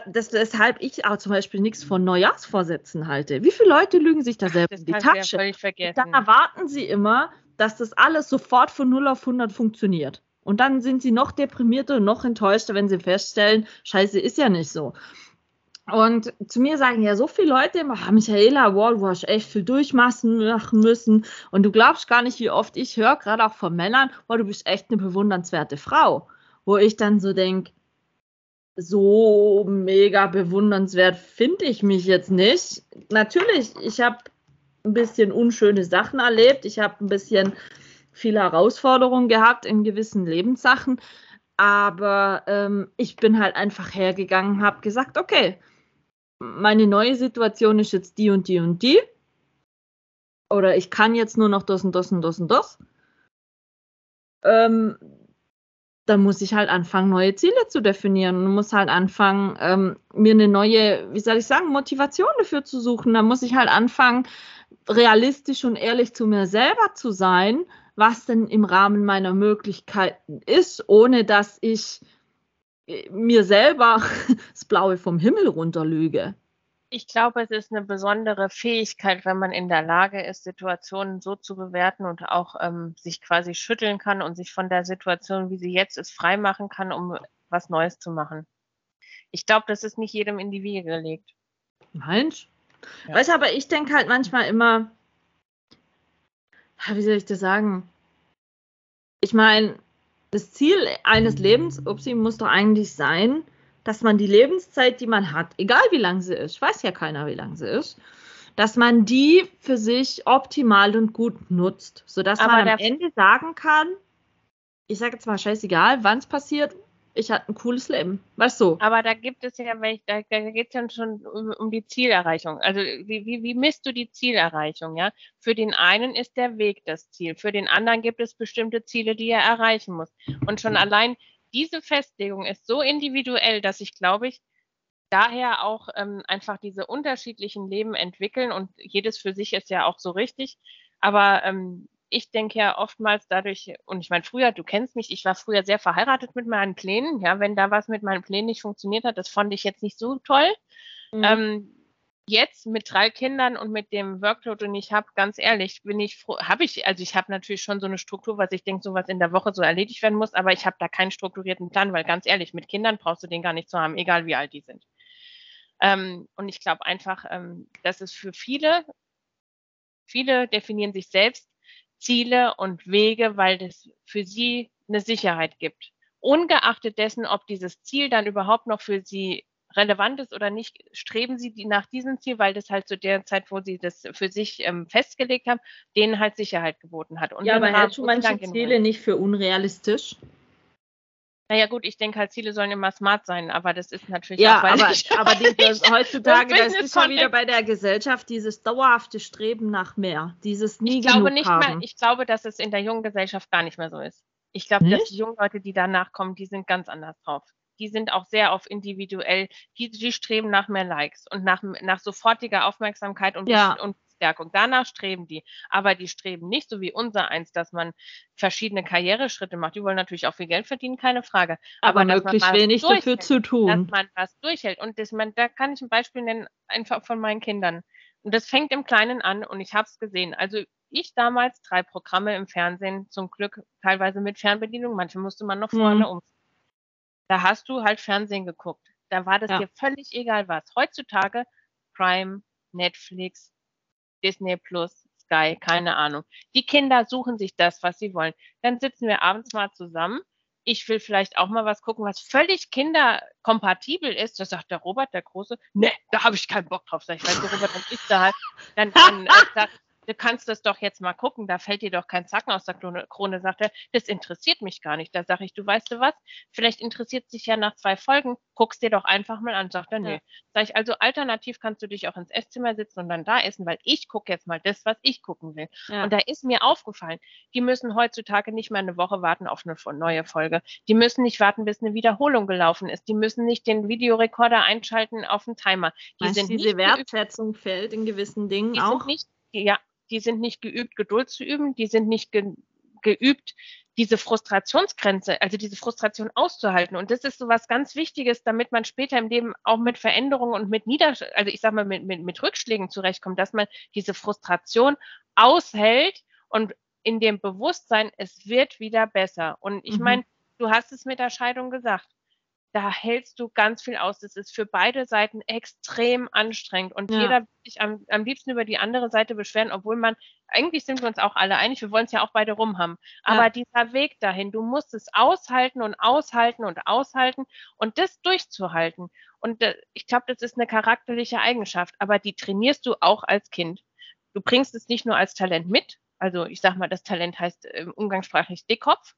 das, weshalb ich auch zum Beispiel nichts von Neujahrsvorsätzen halte. Wie viele Leute lügen sich da selber in die Tasche? Ja dann erwarten sie immer, dass das alles sofort von 0 auf 100 funktioniert. Und dann sind sie noch deprimierter und noch enttäuschter, wenn sie feststellen, scheiße, ist ja nicht so. Und zu mir sagen ja so viele Leute immer, ah, Michaela, hast echt viel durchmachen müssen. Und du glaubst gar nicht, wie oft ich höre, gerade auch von Männern, wow, du bist echt eine bewundernswerte Frau. Wo ich dann so denke, so mega bewundernswert finde ich mich jetzt nicht. Natürlich, ich habe ein bisschen unschöne Sachen erlebt. Ich habe ein bisschen viele Herausforderungen gehabt in gewissen Lebenssachen. Aber ähm, ich bin halt einfach hergegangen, habe gesagt, okay, meine neue Situation ist jetzt die und die und die. Oder ich kann jetzt nur noch das und das und das und das. Ähm, dann muss ich halt anfangen, neue Ziele zu definieren und muss halt anfangen, ähm, mir eine neue, wie soll ich sagen, Motivation dafür zu suchen. Dann muss ich halt anfangen, realistisch und ehrlich zu mir selber zu sein, was denn im Rahmen meiner Möglichkeiten ist, ohne dass ich mir selber das Blaue vom Himmel runterlüge. Ich glaube, es ist eine besondere Fähigkeit, wenn man in der Lage ist, Situationen so zu bewerten und auch ähm, sich quasi schütteln kann und sich von der Situation, wie sie jetzt ist, freimachen kann, um was Neues zu machen. Ich glaube, das ist nicht jedem in die Wiege gelegt. Meinst ja. Weißt du, aber ich denke halt manchmal immer, wie soll ich das sagen? Ich meine, das Ziel eines Lebens, Upsi, muss doch eigentlich sein, dass man die Lebenszeit, die man hat, egal wie lang sie ist, weiß ja keiner, wie lang sie ist, dass man die für sich optimal und gut nutzt, sodass Aber man am Ende sagen kann, ich sage jetzt mal scheißegal, wann es passiert, ich hatte ein cooles Leben. Weißt du? Aber da gibt es ja, da, da geht es ja schon um, um, die Zielerreichung. Also wie, wie, wie misst du die Zielerreichung? Ja? Für den einen ist der Weg das Ziel, für den anderen gibt es bestimmte Ziele, die er erreichen muss. Und schon allein diese Festlegung ist so individuell, dass ich glaube ich, daher auch ähm, einfach diese unterschiedlichen Leben entwickeln und jedes für sich ist ja auch so richtig. Aber ähm, ich denke ja oftmals dadurch, und ich meine, früher, du kennst mich, ich war früher sehr verheiratet mit meinen Plänen. Ja, wenn da was mit meinen Plänen nicht funktioniert hat, das fand ich jetzt nicht so toll. Mhm. Ähm, jetzt mit drei Kindern und mit dem Workload und ich habe ganz ehrlich, bin ich froh, habe ich, also ich habe natürlich schon so eine Struktur, was ich denke, so was in der Woche so erledigt werden muss, aber ich habe da keinen strukturierten Plan, weil ganz ehrlich, mit Kindern brauchst du den gar nicht zu haben, egal wie alt die sind. Ähm, und ich glaube einfach, ähm, dass es für viele, viele definieren sich selbst Ziele und Wege, weil das für sie eine Sicherheit gibt. Ungeachtet dessen, ob dieses Ziel dann überhaupt noch für sie relevant ist oder nicht, streben sie die nach diesem Ziel, weil das halt zu der Zeit, wo sie das für sich ähm, festgelegt haben, denen halt Sicherheit geboten hat. Und ja, aber hältst du manche Ziele nicht für unrealistisch? Naja gut, ich denke halt, Ziele sollen immer smart sein, aber das ist natürlich ja, auch, aber, aber dieses, heutzutage, das ist schon wieder bei der Gesellschaft dieses dauerhafte Streben nach mehr, dieses nie ich glaube nicht haben. mehr, Ich glaube, dass es in der jungen Gesellschaft gar nicht mehr so ist. Ich glaube, dass die jungen Leute, die danach kommen, die sind ganz anders drauf. Die sind auch sehr auf individuell, die, die streben nach mehr Likes und nach, nach sofortiger Aufmerksamkeit und, ja. und Selbststärkung. Danach streben die. Aber die streben nicht so wie unser eins, dass man verschiedene Karriereschritte macht. Die wollen natürlich auch viel Geld verdienen, keine Frage. Aber, Aber möglichst wenig dafür zu tun. Dass man was durchhält. Und das, man, da kann ich ein Beispiel nennen, einfach von meinen Kindern. Und das fängt im Kleinen an und ich habe es gesehen. Also ich damals drei Programme im Fernsehen, zum Glück teilweise mit Fernbedienung, manche musste man noch vorne mhm. um. Da hast du halt Fernsehen geguckt. Da war das ja. dir völlig egal was. Heutzutage Prime, Netflix, Disney Plus, Sky, keine Ahnung. Die Kinder suchen sich das, was sie wollen. Dann sitzen wir abends mal zusammen. Ich will vielleicht auch mal was gucken, was völlig kinderkompatibel ist. Da sagt der Robert, der Große, ne, da habe ich keinen Bock drauf. Sag ich, weißt du, Robert, dann ist da halt. Dann, dann äh, sagt, du kannst das doch jetzt mal gucken, da fällt dir doch kein Zacken aus der Krone, sagt er, das interessiert mich gar nicht. Da sage ich, du weißt du was, vielleicht interessiert sich ja nach zwei Folgen, guckst dir doch einfach mal an, sagt er, nee. Ja. Sag ich, also alternativ kannst du dich auch ins Esszimmer sitzen und dann da essen, weil ich gucke jetzt mal das, was ich gucken will. Ja. Und da ist mir aufgefallen, die müssen heutzutage nicht mehr eine Woche warten auf eine neue Folge. Die müssen nicht warten, bis eine Wiederholung gelaufen ist. Die müssen nicht den Videorekorder einschalten auf den Timer. Die Meinst sind diese Wertschätzung fällt in gewissen Dingen auch? Nicht, ja, die sind nicht geübt, Geduld zu üben, die sind nicht ge geübt, diese Frustrationsgrenze, also diese Frustration auszuhalten. Und das ist so was ganz Wichtiges, damit man später im Leben auch mit Veränderungen und mit Nieder, also ich sag mal, mit, mit, mit Rückschlägen zurechtkommt, dass man diese Frustration aushält und in dem Bewusstsein, es wird wieder besser. Und ich mhm. meine, du hast es mit der Scheidung gesagt da hältst du ganz viel aus. Das ist für beide Seiten extrem anstrengend und ja. jeder will sich am, am liebsten über die andere Seite beschweren, obwohl man, eigentlich sind wir uns auch alle einig, wir wollen es ja auch beide rum haben. Aber ja. dieser Weg dahin, du musst es aushalten und aushalten und aushalten und das durchzuhalten. Und äh, ich glaube, das ist eine charakterliche Eigenschaft, aber die trainierst du auch als Kind. Du bringst es nicht nur als Talent mit, also ich sag mal, das Talent heißt äh, umgangssprachlich Dickkopf,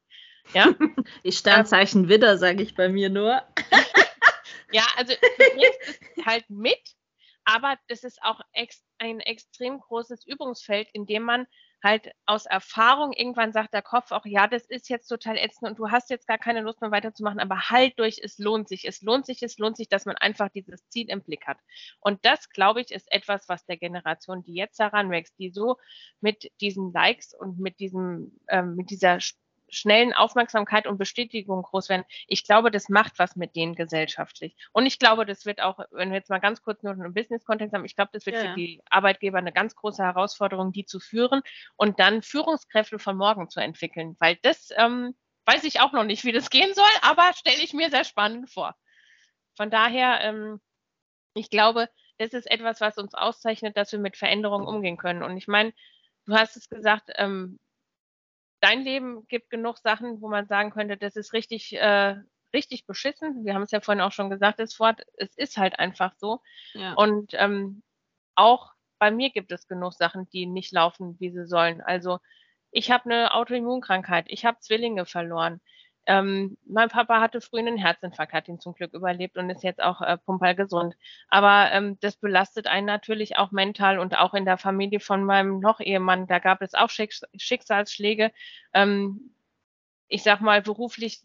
ja? Die Sternzeichen Widder, sage ich bei mir nur. ja, also du bringst es halt mit, aber das ist auch ex ein extrem großes Übungsfeld, in dem man halt aus Erfahrung irgendwann sagt der Kopf auch, ja, das ist jetzt total ätzend und du hast jetzt gar keine Lust mehr weiterzumachen, aber halt durch, es lohnt sich, es lohnt sich, es lohnt sich, dass man einfach dieses Ziel im Blick hat. Und das, glaube ich, ist etwas, was der Generation, die jetzt heranwächst, die so mit diesen Likes und mit diesem, ähm, mit dieser schnellen Aufmerksamkeit und Bestätigung groß werden. Ich glaube, das macht was mit denen gesellschaftlich. Und ich glaube, das wird auch, wenn wir jetzt mal ganz kurz nur einen Business-Kontext haben, ich glaube, das wird ja. für die Arbeitgeber eine ganz große Herausforderung, die zu führen und dann Führungskräfte von morgen zu entwickeln. Weil das ähm, weiß ich auch noch nicht, wie das gehen soll, aber stelle ich mir sehr spannend vor. Von daher, ähm, ich glaube, das ist etwas, was uns auszeichnet, dass wir mit Veränderungen umgehen können. Und ich meine, du hast es gesagt, ähm, dein Leben gibt genug Sachen, wo man sagen könnte, das ist richtig, äh, richtig beschissen. Wir haben es ja vorhin auch schon gesagt, das Wort, es ist halt einfach so. Ja. Und ähm, auch bei mir gibt es genug Sachen, die nicht laufen, wie sie sollen. Also ich habe eine Autoimmunkrankheit, ich habe Zwillinge verloren, ähm, mein Papa hatte früh einen Herzinfarkt, hat ihn zum Glück überlebt und ist jetzt auch äh, pumperl gesund. Aber ähm, das belastet einen natürlich auch mental und auch in der Familie von meinem Noch-Ehemann. Da gab es auch Schicks Schicksalsschläge. Ähm, ich sag mal, beruflich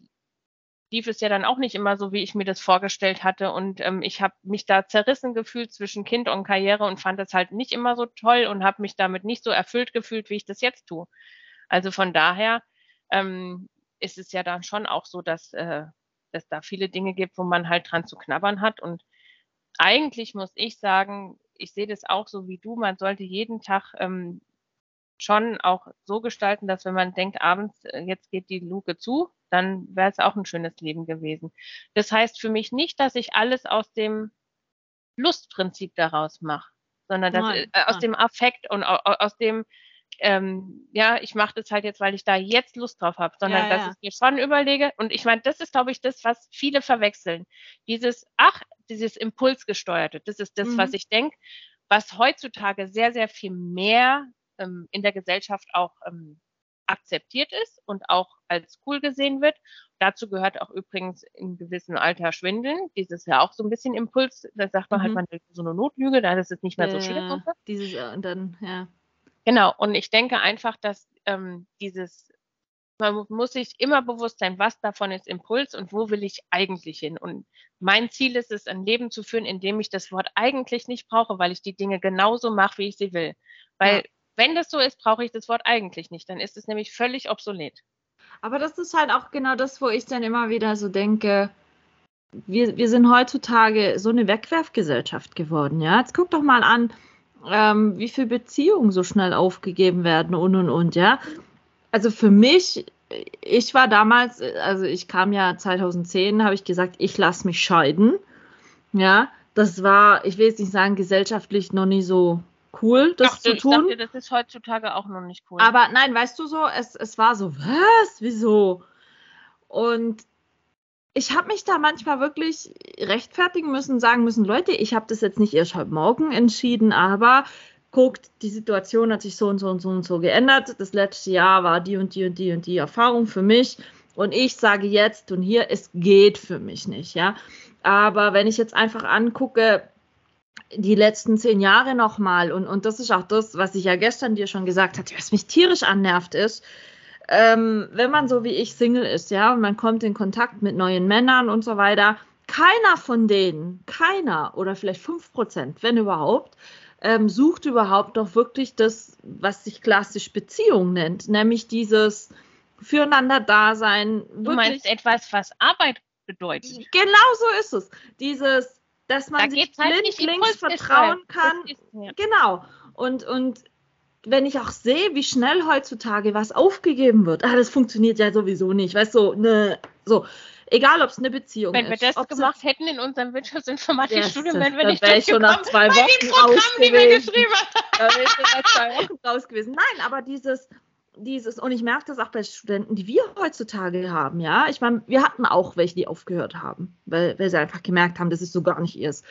lief es ja dann auch nicht immer so, wie ich mir das vorgestellt hatte. Und ähm, ich habe mich da zerrissen gefühlt zwischen Kind und Karriere und fand es halt nicht immer so toll und habe mich damit nicht so erfüllt gefühlt, wie ich das jetzt tue. Also von daher ähm, ist es ja dann schon auch so, dass, äh, dass da viele Dinge gibt, wo man halt dran zu knabbern hat. Und eigentlich muss ich sagen, ich sehe das auch so wie du, man sollte jeden Tag ähm, schon auch so gestalten, dass wenn man denkt, abends, äh, jetzt geht die Luke zu, dann wäre es auch ein schönes Leben gewesen. Das heißt für mich nicht, dass ich alles aus dem Lustprinzip daraus mache, sondern dass, Nein, äh, aus dem Affekt und aus dem, ähm, ja, ich mache das halt jetzt, weil ich da jetzt Lust drauf habe, sondern ja, dass ich mir schon überlege. Und ich meine, das ist, glaube ich, das, was viele verwechseln. Dieses, ach, dieses Impulsgesteuerte, das ist das, mhm. was ich denke, was heutzutage sehr, sehr viel mehr ähm, in der Gesellschaft auch ähm, akzeptiert ist und auch als cool gesehen wird. Dazu gehört auch übrigens in gewissem Alter Schwindeln. Dieses ja auch so ein bisschen Impuls. Da sagt man halt, mhm. halt, man so eine Notlüge, da ist es nicht mehr so schlimm. Dieses, äh, und dann, ja. Genau, und ich denke einfach, dass ähm, dieses, man muss sich immer bewusst sein, was davon ist Impuls und wo will ich eigentlich hin. Und mein Ziel ist es, ein Leben zu führen, in dem ich das Wort eigentlich nicht brauche, weil ich die Dinge genauso mache, wie ich sie will. Weil ja. wenn das so ist, brauche ich das Wort eigentlich nicht. Dann ist es nämlich völlig obsolet. Aber das ist halt auch genau das, wo ich dann immer wieder so denke, wir, wir sind heutzutage so eine Wegwerfgesellschaft geworden, ja. Jetzt guck doch mal an, ähm, wie viele Beziehungen so schnell aufgegeben werden und und und, ja. Also für mich, ich war damals, also ich kam ja 2010, habe ich gesagt, ich lasse mich scheiden. Ja, das war, ich will jetzt nicht sagen, gesellschaftlich noch nie so cool, das dachte, zu tun. Ich dachte, das ist heutzutage auch noch nicht cool. Aber nein, weißt du so, es, es war so, was? Wieso? Und ich habe mich da manchmal wirklich rechtfertigen müssen, sagen müssen, Leute, ich habe das jetzt nicht erst heute Morgen entschieden, aber guckt, die Situation hat sich so und so und so und so geändert. Das letzte Jahr war die und die und die und die Erfahrung für mich. Und ich sage jetzt und hier, es geht für mich nicht, ja. Aber wenn ich jetzt einfach angucke, die letzten zehn Jahre nochmal, und, und das ist auch das, was ich ja gestern dir schon gesagt hatte, was mich tierisch annervt ist, ähm, wenn man so wie ich Single ist, ja, und man kommt in Kontakt mit neuen Männern und so weiter, keiner von denen, keiner oder vielleicht fünf Prozent, wenn überhaupt, ähm, sucht überhaupt noch wirklich das, was sich klassisch Beziehung nennt, nämlich dieses Füreinander-Dasein. Du meinst etwas, was Arbeit bedeutet. Genau so ist es. Dieses, dass man da sich halt blindlings vertrauen kann. Ist, ja. Genau. Und, und wenn ich auch sehe, wie schnell heutzutage was aufgegeben wird, ah, das funktioniert ja sowieso nicht, weißt du, so, ne, so. Egal, ob es eine Beziehung wenn ist. Wenn wir das gemacht hätten in unserem Wirtschaftsinformatikstudium, wären wir nicht wäre ich schon nach zwei Wochen raus gewesen. Da wäre ich schon nach zwei Wochen raus gewesen. Nein, aber dieses, dieses, und ich merke das auch bei Studenten, die wir heutzutage haben, ja. Ich meine, wir hatten auch welche, die aufgehört haben, weil, weil sie einfach gemerkt haben, das ist so gar nicht ihrs.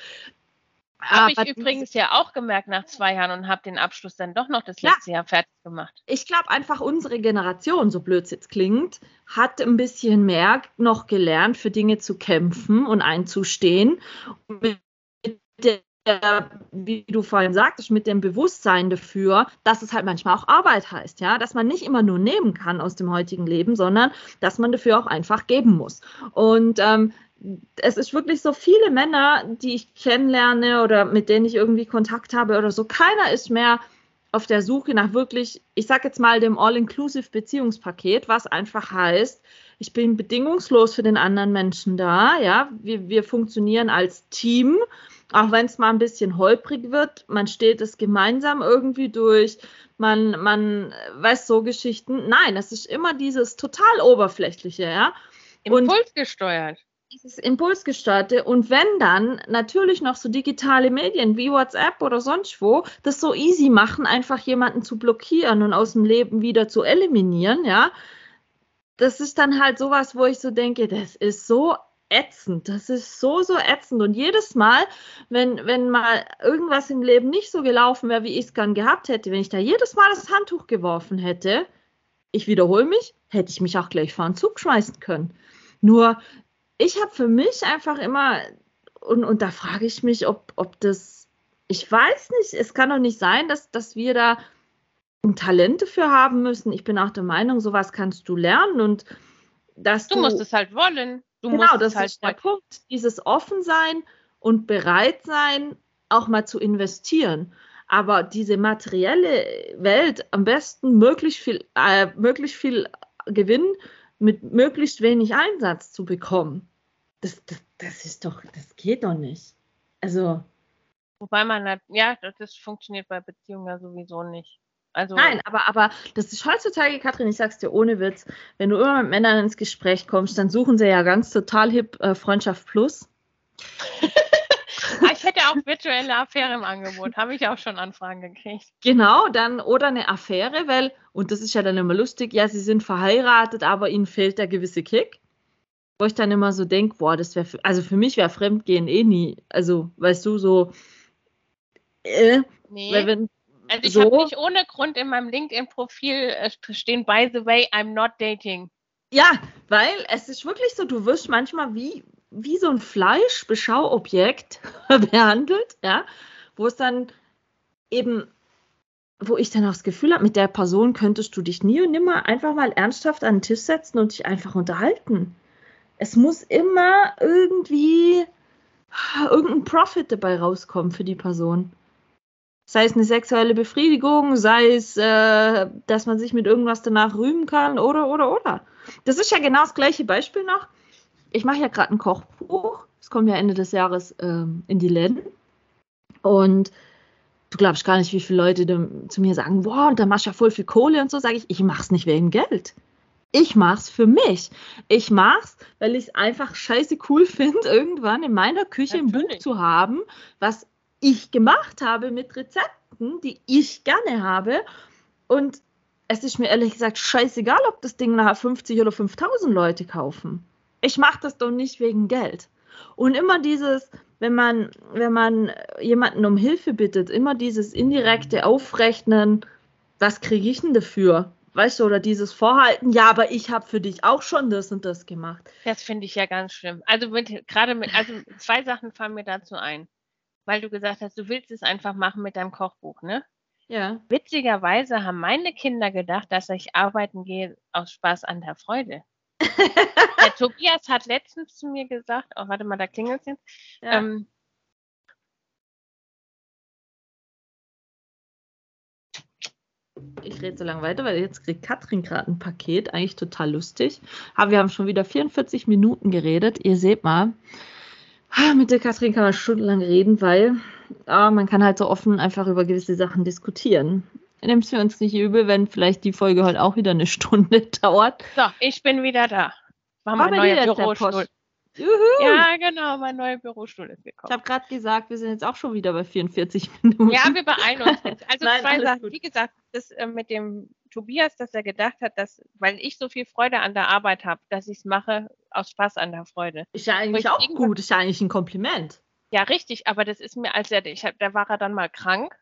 Habe ich übrigens ja auch gemerkt nach zwei Jahren und habe den Abschluss dann doch noch das letzte ja, Jahr fertig gemacht. Ich glaube einfach, unsere Generation, so blöd es jetzt klingt, hat ein bisschen mehr noch gelernt, für Dinge zu kämpfen und einzustehen. Mit der, wie du vorhin sagtest, mit dem Bewusstsein dafür, dass es halt manchmal auch Arbeit heißt, ja, dass man nicht immer nur nehmen kann aus dem heutigen Leben, sondern dass man dafür auch einfach geben muss. Und ähm, es ist wirklich so viele Männer, die ich kennenlerne oder mit denen ich irgendwie Kontakt habe oder so. Keiner ist mehr auf der Suche nach wirklich, ich sag jetzt mal, dem All-Inclusive Beziehungspaket, was einfach heißt, ich bin bedingungslos für den anderen Menschen da, ja, wir, wir funktionieren als Team, auch wenn es mal ein bisschen holprig wird, man steht es gemeinsam irgendwie durch, man, man weiß so Geschichten. Nein, es ist immer dieses total oberflächliche, ja. Impulsgesteuert dieses Impulsgesteuerte und wenn dann natürlich noch so digitale Medien wie WhatsApp oder sonst wo das so easy machen, einfach jemanden zu blockieren und aus dem Leben wieder zu eliminieren, ja, das ist dann halt sowas, wo ich so denke, das ist so ätzend, das ist so, so ätzend und jedes Mal, wenn, wenn mal irgendwas im Leben nicht so gelaufen wäre, wie ich es gern gehabt hätte, wenn ich da jedes Mal das Handtuch geworfen hätte, ich wiederhole mich, hätte ich mich auch gleich vor den Zug schmeißen können. Nur ich habe für mich einfach immer, und, und da frage ich mich, ob, ob das, ich weiß nicht, es kann doch nicht sein, dass, dass wir da ein Talent dafür haben müssen. Ich bin auch der Meinung, sowas kannst du lernen und dass du, du musst es halt wollen. Du genau, das halt ist der Punkt. Dieses Offensein und bereit sein, auch mal zu investieren. Aber diese materielle Welt am besten möglichst viel, äh, möglichst viel Gewinn mit möglichst wenig Einsatz zu bekommen. Das, das, das ist doch, das geht doch nicht. Also. Wobei man, hat, ja, das funktioniert bei Beziehungen ja sowieso nicht. Also, Nein, aber, aber das ist heutzutage, Katrin, ich sag's dir ohne Witz, wenn du immer mit Männern ins Gespräch kommst, dann suchen sie ja ganz total hip äh, Freundschaft Plus. Ah, ich hätte auch virtuelle Affäre im Angebot, habe ich auch schon Anfragen gekriegt. Genau, dann oder eine Affäre, weil, und das ist ja dann immer lustig, ja, sie sind verheiratet, aber ihnen fehlt der gewisse Kick. Wo ich dann immer so denke, boah, das wäre, also für mich wäre Fremdgehen eh nie, also weißt du, so, äh, nee. weil wenn, also ich so, habe nicht ohne Grund in meinem LinkedIn-Profil äh, stehen, by the way, I'm not dating. Ja, weil es ist wirklich so, du wirst manchmal wie, wie so ein Fleischbeschauobjekt behandelt, ja, wo es dann eben, wo ich dann auch das Gefühl habe, mit der Person könntest du dich nie und nimmer einfach mal ernsthaft an den Tisch setzen und dich einfach unterhalten. Es muss immer irgendwie irgendein Profit dabei rauskommen für die Person. Sei es eine sexuelle Befriedigung, sei es, äh, dass man sich mit irgendwas danach rühmen kann oder, oder, oder. Das ist ja genau das gleiche Beispiel noch ich mache ja gerade ein Kochbuch. Es kommt ja Ende des Jahres ähm, in die Läden. Und du glaubst gar nicht, wie viele Leute zu mir sagen, boah, und da machst du ja voll viel Kohle und so, sage ich, ich mache es nicht wegen Geld. Ich mache es für mich. Ich mache es, weil ich es einfach scheiße cool finde, irgendwann in meiner Küche Natürlich. ein Buch zu haben, was ich gemacht habe mit Rezepten, die ich gerne habe. Und es ist mir ehrlich gesagt scheißegal, ob das Ding nachher 50 oder 5000 Leute kaufen ich mache das doch nicht wegen Geld. Und immer dieses, wenn man, wenn man jemanden um Hilfe bittet, immer dieses indirekte Aufrechnen, was kriege ich denn dafür? Weißt du, oder dieses Vorhalten, ja, aber ich habe für dich auch schon das und das gemacht. Das finde ich ja ganz schlimm. Also gerade mit, also zwei Sachen fallen mir dazu ein. Weil du gesagt hast, du willst es einfach machen mit deinem Kochbuch, ne? Ja. Witzigerweise haben meine Kinder gedacht, dass ich arbeiten gehe aus Spaß an der Freude. Der Tobias hat letztens zu mir gesagt, oh, warte mal, da klingelt es jetzt. Ja. Ähm, Ich rede so lange weiter, weil jetzt kriegt Katrin gerade ein Paket. Eigentlich total lustig. Aber wir haben schon wieder 44 Minuten geredet. Ihr seht mal, ah, mit der Katrin kann man stundenlang reden, weil ah, man kann halt so offen einfach über gewisse Sachen diskutieren. Nimmst du uns nicht übel, wenn vielleicht die Folge heute auch wieder eine Stunde dauert? So, ich bin wieder da. War mein neuer Bürostuhl. Juhu. Ja, genau, mein neuer Bürostuhl ist gekommen. Ich habe gerade gesagt, wir sind jetzt auch schon wieder bei 44 Minuten. Ja, wir beeilen uns jetzt. Also Nein, zwei Sachen. Gut. Wie gesagt, das äh, mit dem Tobias, dass er gedacht hat, dass, weil ich so viel Freude an der Arbeit habe, dass ich es mache aus Spaß an der Freude. Ist ja eigentlich auch gut, ist ja eigentlich ein Kompliment. Ja, richtig, aber das ist mir, als er, ich hab, da war er dann mal krank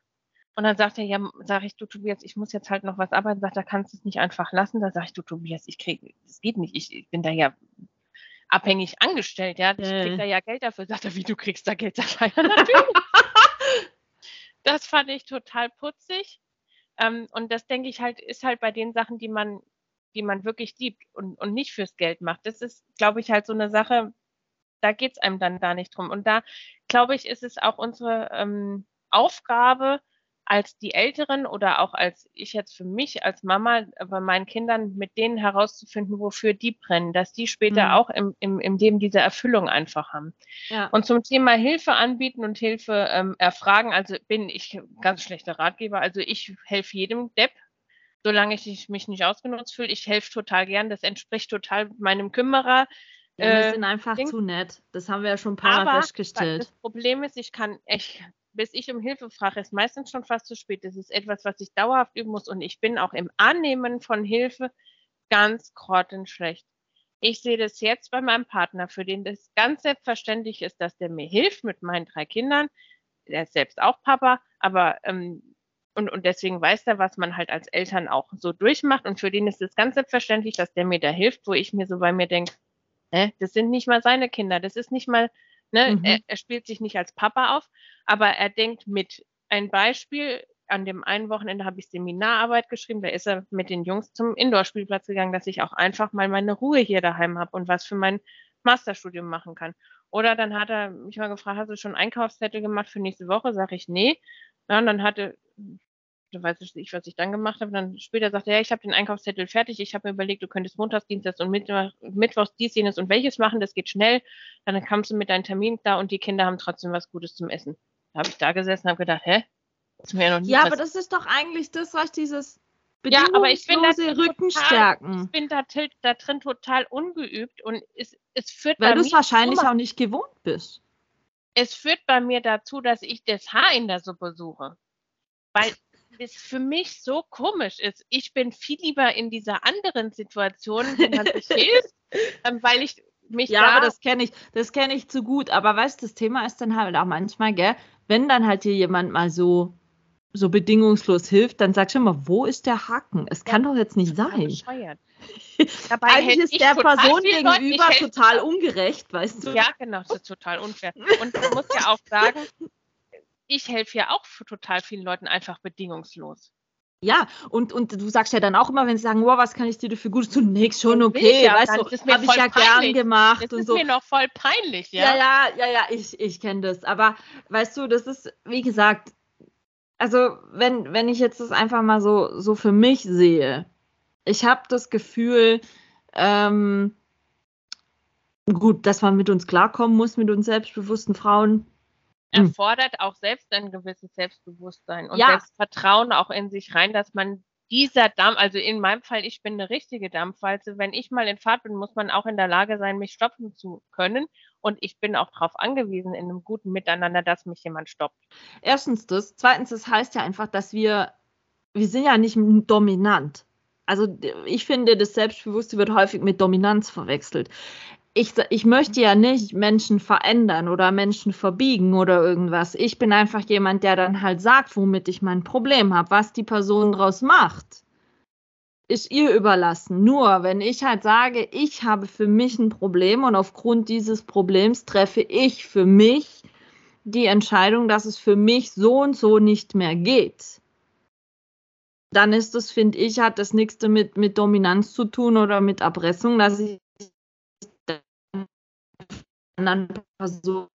und dann sagt er, ja, sage ich, du Tobias, ich muss jetzt halt noch was arbeiten. Sagt er, kannst du es nicht einfach lassen? Da sage ich, du Tobias, ich kriege, das geht nicht. Ich, ich bin da ja abhängig angestellt, ja. Ich krieg da ja Geld dafür. Sagt er, wie du kriegst da Geld dafür? Ja, natürlich. das fand ich total putzig. Ähm, und das denke ich halt, ist halt bei den Sachen, die man, die man wirklich liebt und, und nicht fürs Geld macht. Das ist, glaube ich, halt so eine Sache, da geht es einem dann da nicht drum. Und da, glaube ich, ist es auch unsere ähm, Aufgabe, als die Älteren oder auch als ich jetzt für mich als Mama bei meinen Kindern mit denen herauszufinden, wofür die brennen, dass die später mhm. auch im, im, im Leben diese Erfüllung einfach haben. Ja. Und zum Thema Hilfe anbieten und Hilfe ähm, erfragen, also bin ich ganz schlechter Ratgeber. Also ich helfe jedem Depp, solange ich mich nicht ausgenutzt fühle. Ich helfe total gern, das entspricht total meinem Kümmerer. Ja, wir äh, sind einfach Ding. zu nett. Das haben wir ja schon ein paar Mal festgestellt. Das Problem ist, ich kann echt bis ich um Hilfe frage, ist meistens schon fast zu spät. Das ist etwas, was ich dauerhaft üben muss und ich bin auch im Annehmen von Hilfe ganz grottenschlecht. Ich sehe das jetzt bei meinem Partner, für den das ganz selbstverständlich ist, dass der mir hilft mit meinen drei Kindern. Der ist selbst auch Papa, aber ähm, und, und deswegen weiß er, was man halt als Eltern auch so durchmacht. Und für den ist es ganz selbstverständlich, dass der mir da hilft, wo ich mir so bei mir denke, äh, das sind nicht mal seine Kinder, das ist nicht mal Ne? Mhm. Er, er, spielt sich nicht als Papa auf, aber er denkt mit. Ein Beispiel, an dem einen Wochenende habe ich Seminararbeit geschrieben, da ist er mit den Jungs zum Indoor-Spielplatz gegangen, dass ich auch einfach mal meine Ruhe hier daheim habe und was für mein Masterstudium machen kann. Oder dann hat er mich mal gefragt, hast du schon Einkaufszettel gemacht für nächste Woche? Sag ich, nee. Ja, und dann hatte, du weißt nicht, was ich dann gemacht habe. Dann später sagte er, ja, ich habe den Einkaufszettel fertig. Ich habe mir überlegt, du könntest montags, dienstags und Mittwoch, mittwochs dies, jenes und welches machen. Das geht schnell. Dann kamst du mit deinem Termin da und die Kinder haben trotzdem was Gutes zum Essen. Da habe ich da gesessen und habe gedacht, hä? Das ist mir ja noch nie Ja, aber das ist doch eigentlich das, was dieses ja, aber ich bin da Rückenstärken. ich bin da, da, drin total ungeübt und es, es führt Weil du es wahrscheinlich auch nicht gewohnt bist. Es führt bei mir dazu, dass ich das Haar in der Suppe suche. Weil es für mich so komisch ist. Ich bin viel lieber in dieser anderen Situation, wo man sich hilft, ähm, weil ich mich ja, da aber das kenne ich, das kenne ich zu gut. Aber weißt, du, das Thema ist dann halt auch manchmal, gell, wenn dann halt dir jemand mal so so bedingungslos hilft, dann sagst du immer, wo ist der Haken? Es kann doch jetzt nicht sein. Dabei Eigentlich ist der Person gegenüber total ungerecht, weißt du? Ja, genau, das ist total unfair. Und du musst ja auch sagen, ich helfe ja auch für total vielen Leuten einfach bedingungslos. Ja, und, und du sagst ja dann auch immer, wenn sie sagen, wow, was kann ich dir dafür Gutes tun? Nix, schon okay, ja, weißt du, habe ich ja peinlich. gern gemacht. Das und ist so. mir noch voll peinlich, ja. Ja, ja, ja, ja, ich, ich kenne das. Aber weißt du, das ist, wie gesagt, also wenn, wenn ich jetzt das einfach mal so, so für mich sehe, ich habe das Gefühl, ähm, gut, dass man mit uns klarkommen muss, mit uns selbstbewussten Frauen. Erfordert auch selbst ein gewisses Selbstbewusstsein und ja. Selbstvertrauen auch in sich rein, dass man dieser Dampf, also in meinem Fall, ich bin eine richtige Dampfwalze. Wenn ich mal in Fahrt bin, muss man auch in der Lage sein, mich stoppen zu können. Und ich bin auch darauf angewiesen, in einem guten Miteinander, dass mich jemand stoppt. Erstens das. Zweitens, das heißt ja einfach, dass wir, wir sind ja nicht dominant. Also ich finde, das Selbstbewusste wird häufig mit Dominanz verwechselt ich, ich möchte ja nicht Menschen verändern oder Menschen verbiegen oder irgendwas. Ich bin einfach jemand, der dann halt sagt, womit ich mein Problem habe, was die Person daraus macht. Ist ihr überlassen. Nur wenn ich halt sage, ich habe für mich ein Problem und aufgrund dieses Problems treffe ich für mich die Entscheidung, dass es für mich so und so nicht mehr geht dann ist das, finde ich, hat das nichts damit mit Dominanz zu tun oder mit Erpressung, dass ich anderen Person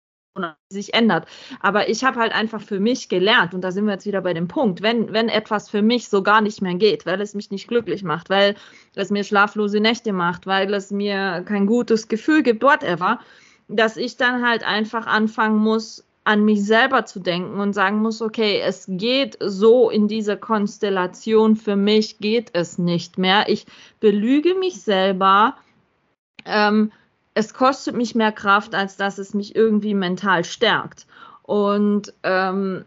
sich ändert. Aber ich habe halt einfach für mich gelernt, und da sind wir jetzt wieder bei dem Punkt, wenn, wenn etwas für mich so gar nicht mehr geht, weil es mich nicht glücklich macht, weil es mir schlaflose Nächte macht, weil es mir kein gutes Gefühl gibt, whatever, dass ich dann halt einfach anfangen muss, an mich selber zu denken und sagen muss, okay, es geht so in dieser Konstellation, für mich geht es nicht mehr. Ich belüge mich selber. Ähm, es kostet mich mehr Kraft, als dass es mich irgendwie mental stärkt. Und ähm,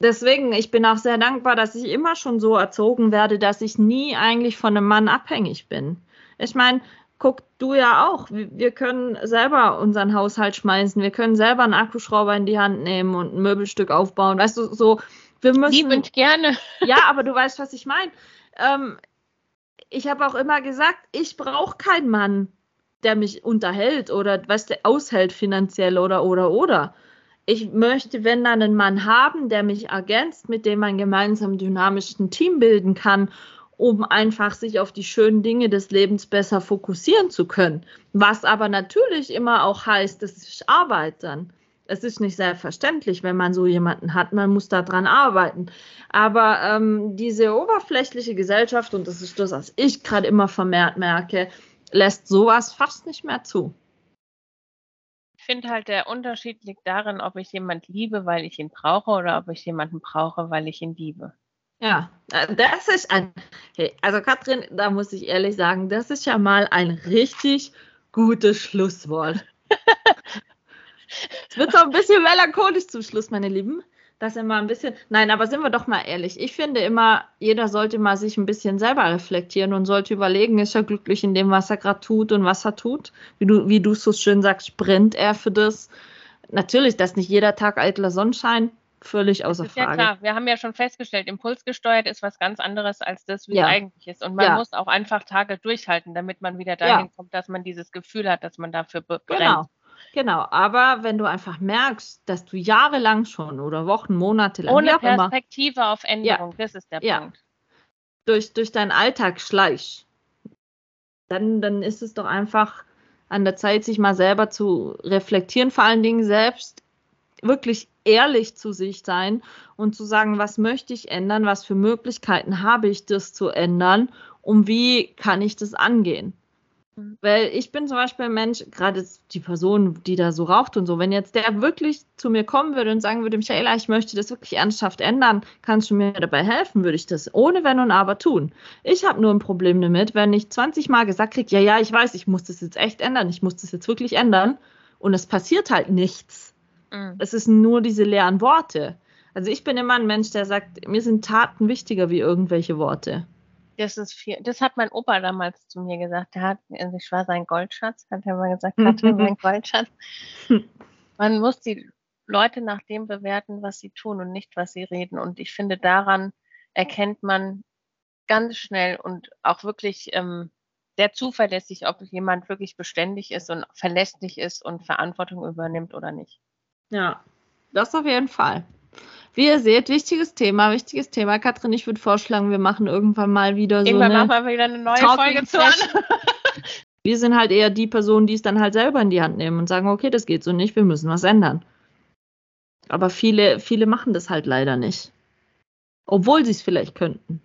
deswegen, ich bin auch sehr dankbar, dass ich immer schon so erzogen werde, dass ich nie eigentlich von einem Mann abhängig bin. Ich meine, guck du ja auch. Wir können selber unseren Haushalt schmeißen. Wir können selber einen Akkuschrauber in die Hand nehmen und ein Möbelstück aufbauen. Weißt du, so, wir müssen. Liebend gerne. Ja, aber du weißt, was ich meine. Ähm, ich habe auch immer gesagt, ich brauche keinen Mann, der mich unterhält oder was der aushält finanziell oder oder oder. Ich möchte, wenn dann einen Mann haben, der mich ergänzt, mit dem man gemeinsam dynamisch ein Team bilden kann um einfach sich auf die schönen Dinge des Lebens besser fokussieren zu können. Was aber natürlich immer auch heißt, dass ich arbeite. Es ist nicht selbstverständlich, wenn man so jemanden hat, man muss daran arbeiten. Aber ähm, diese oberflächliche Gesellschaft, und das ist das, was ich gerade immer vermehrt merke, lässt sowas fast nicht mehr zu. Ich finde halt, der Unterschied liegt darin, ob ich jemanden liebe, weil ich ihn brauche oder ob ich jemanden brauche, weil ich ihn liebe. Ja, äh, das ist ein, hey, also Katrin, da muss ich ehrlich sagen, das ist ja mal ein richtig gutes Schlusswort. es wird so ein bisschen melancholisch zum Schluss, meine Lieben. Das immer ein bisschen, nein, aber sind wir doch mal ehrlich. Ich finde immer, jeder sollte mal sich ein bisschen selber reflektieren und sollte überlegen, ist er glücklich in dem, was er gerade tut und was er tut? Wie du, wie du so schön sagst, brennt er für das? Natürlich, dass nicht jeder Tag eitler Sonnenschein, völlig außer Frage. Ja klar, wir haben ja schon festgestellt, impulsgesteuert ist was ganz anderes als das, wie ja. es eigentlich ist. Und man ja. muss auch einfach Tage durchhalten, damit man wieder dahin ja. kommt, dass man dieses Gefühl hat, dass man dafür brennt. Genau. Genau, aber wenn du einfach merkst, dass du jahrelang schon oder Wochen, Monate lang ohne Perspektive immer, auf Änderung, das ist der Punkt. Durch, durch deinen Alltag schleichst, dann, dann ist es doch einfach an der Zeit, sich mal selber zu reflektieren, vor allen Dingen selbst wirklich ehrlich zu sich sein und zu sagen, was möchte ich ändern, was für Möglichkeiten habe ich, das zu ändern und wie kann ich das angehen. Weil ich bin zum Beispiel ein Mensch, gerade die Person, die da so raucht und so, wenn jetzt der wirklich zu mir kommen würde und sagen würde, Michaela, ich möchte das wirklich ernsthaft ändern, kannst du mir dabei helfen, würde ich das ohne Wenn und Aber tun. Ich habe nur ein Problem damit, wenn ich 20 Mal gesagt kriege, ja, ja, ich weiß, ich muss das jetzt echt ändern, ich muss das jetzt wirklich ändern und es passiert halt nichts Mhm. Es ist nur diese leeren Worte. Also ich bin immer ein Mensch, der sagt, mir sind Taten wichtiger wie irgendwelche Worte. Das ist viel. Das hat mein Opa damals zu mir gesagt. Der hat, also ich war sein Goldschatz, hat er mal gesagt, er mein Goldschatz. Man muss die Leute nach dem bewerten, was sie tun und nicht, was sie reden. Und ich finde, daran erkennt man ganz schnell und auch wirklich ähm, sehr zuverlässig, ob jemand wirklich beständig ist und verlässlich ist und Verantwortung übernimmt oder nicht. Ja, das auf jeden Fall. Wie ihr seht, wichtiges Thema, wichtiges Thema. Katrin, ich würde vorschlagen, wir machen irgendwann mal wieder so irgendwann eine machen wir wieder eine neue Folge zu an. wir sind halt eher die Personen, die es dann halt selber in die Hand nehmen und sagen, okay, das geht so nicht, wir müssen was ändern. Aber viele, viele machen das halt leider nicht. Obwohl sie es vielleicht könnten.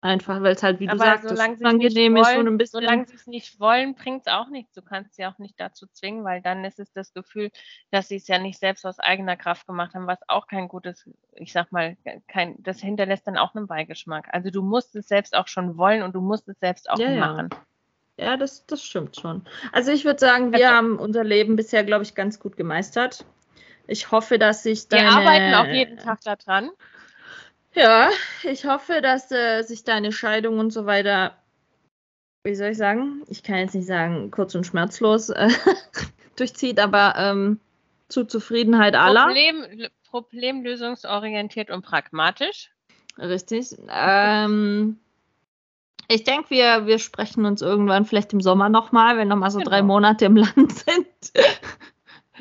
Einfach, weil es halt, wie du Aber sagst, angenehm ist und ein bisschen. Solange sie es nicht wollen, bringt es auch nichts. Du kannst sie auch nicht dazu zwingen, weil dann ist es das Gefühl, dass sie es ja nicht selbst aus eigener Kraft gemacht haben, was auch kein gutes, ich sag mal, kein, das hinterlässt dann auch einen Beigeschmack. Also du musst es selbst auch schon wollen und du musst es selbst auch ja, machen. Ja, ja das, das stimmt schon. Also ich würde sagen, wir also, haben unser Leben bisher, glaube ich, ganz gut gemeistert. Ich hoffe, dass sich deine... Wir arbeiten auch jeden Tag daran. Ja, ich hoffe, dass äh, sich deine Scheidung und so weiter, wie soll ich sagen, ich kann jetzt nicht sagen kurz und schmerzlos äh, durchzieht, aber ähm, zu Zufriedenheit aller. Problem, problemlösungsorientiert und pragmatisch. Richtig. Ähm, ich denke, wir, wir sprechen uns irgendwann vielleicht im Sommer nochmal, wenn nochmal so genau. drei Monate im Land sind,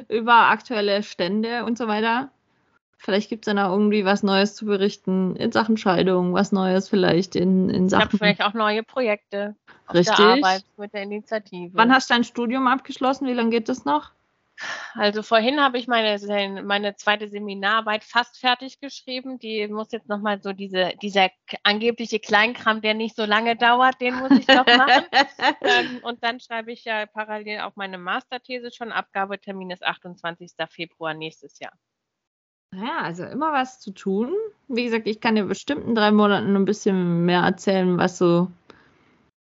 über aktuelle Stände und so weiter. Vielleicht gibt es dann auch irgendwie was Neues zu berichten in Sachen Scheidung, was Neues vielleicht in, in Sachen. Ich habe vielleicht auch neue Projekte auf Richtig. der Arbeit mit der Initiative. Wann hast du dein Studium abgeschlossen? Wie lange geht das noch? Also vorhin habe ich meine, meine zweite Seminararbeit fast fertig geschrieben. Die muss jetzt nochmal so diese, dieser angebliche Kleinkram, der nicht so lange dauert, den muss ich noch machen. ähm, und dann schreibe ich ja parallel auch meine Masterthese schon. Abgabetermin ist 28. Februar nächstes Jahr. Ja, also immer was zu tun. Wie gesagt, ich kann dir bestimmt in drei Monaten ein bisschen mehr erzählen, was so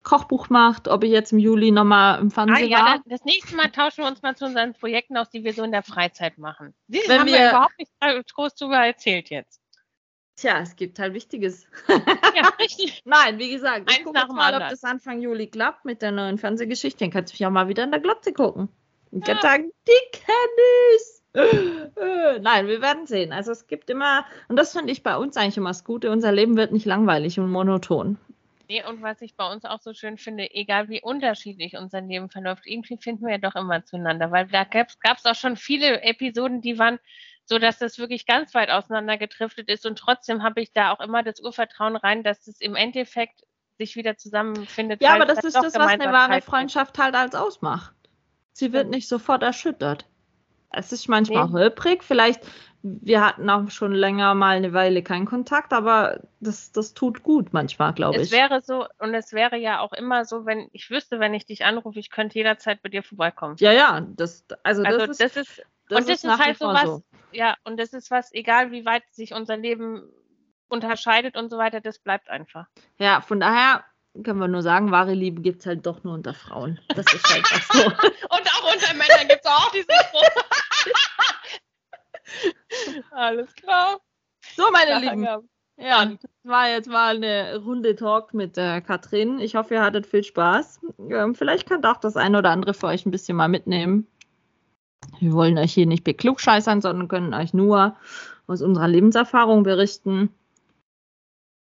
Kochbuch macht, ob ich jetzt im Juli nochmal im Fernsehen ah, ja, war. Das nächste Mal tauschen wir uns mal zu unseren Projekten aus, die wir so in der Freizeit machen. Sie Wenn haben wir, wir überhaupt nicht groß drüber erzählt jetzt. Tja, es gibt halt Wichtiges. Ja, richtig. Nein, wie gesagt, ich gucke mal, ob das Anfang Juli klappt mit der neuen Fernsehgeschichte. Dann kannst du mich auch mal wieder in der Glotze gucken. Und ja. sagen, die kenne ich. Nein, wir werden sehen. Also es gibt immer, und das finde ich bei uns eigentlich immer das Gute, unser Leben wird nicht langweilig und monoton. Nee, und was ich bei uns auch so schön finde, egal wie unterschiedlich unser Leben verläuft, irgendwie finden wir ja doch immer zueinander, weil da gab es auch schon viele Episoden, die waren so, dass das wirklich ganz weit auseinander getriftet ist und trotzdem habe ich da auch immer das Urvertrauen rein, dass es im Endeffekt sich wieder zusammenfindet. Ja, aber das ist das, was eine wahre Freundschaft halt als ausmacht. Sie wird nicht sofort erschüttert. Es ist manchmal nee. holprig, vielleicht wir hatten auch schon länger mal eine Weile keinen Kontakt, aber das, das tut gut manchmal, glaube ich. Es wäre so, und es wäre ja auch immer so, wenn ich wüsste, wenn ich dich anrufe, ich könnte jederzeit bei dir vorbeikommen. Ja, ja, das, also, also das, das ist, das und das ist, ist halt so was, so. ja, und das ist was, egal wie weit sich unser Leben unterscheidet und so weiter, das bleibt einfach. Ja, von daher können wir nur sagen, wahre Liebe gibt es halt doch nur unter Frauen. Das ist halt auch so. und auch unter Männern gibt es auch diesen Spruch. Alles klar. So, meine ja, Lieben. Ja, ja das war jetzt mal eine Runde Talk mit äh, Katrin. Ich hoffe, ihr hattet viel Spaß. Ähm, vielleicht könnt auch das eine oder andere für euch ein bisschen mal mitnehmen. Wir wollen euch hier nicht beklugscheißern, sondern können euch nur aus unserer Lebenserfahrung berichten.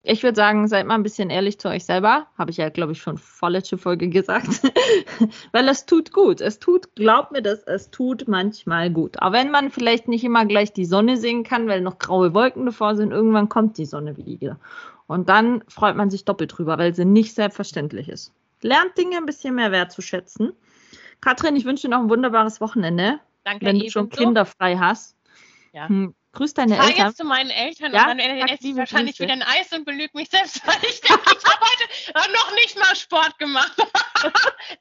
Ich würde sagen, seid mal ein bisschen ehrlich zu euch selber. Habe ich ja, glaube ich, schon vorletzte Folge gesagt. Weil es tut gut. Es tut, glaubt mir das, es tut manchmal gut. Auch wenn man vielleicht nicht immer gleich die Sonne sehen kann, weil noch graue Wolken davor sind, irgendwann kommt die Sonne wieder. Und dann freut man sich doppelt drüber, weil sie nicht selbstverständlich ist. Lernt Dinge ein bisschen mehr wertzuschätzen. Katrin, ich wünsche dir noch ein wunderbares Wochenende. Danke, wenn du schon kinderfrei hast. Ja. Hm, grüß deine Eltern. Ich jetzt zu meinen Eltern ja? und dann esse ich wahrscheinlich Grüße. wieder ein Eis und belüge mich selbst, weil ich denke, ich habe heute noch nicht mal Sport gemacht.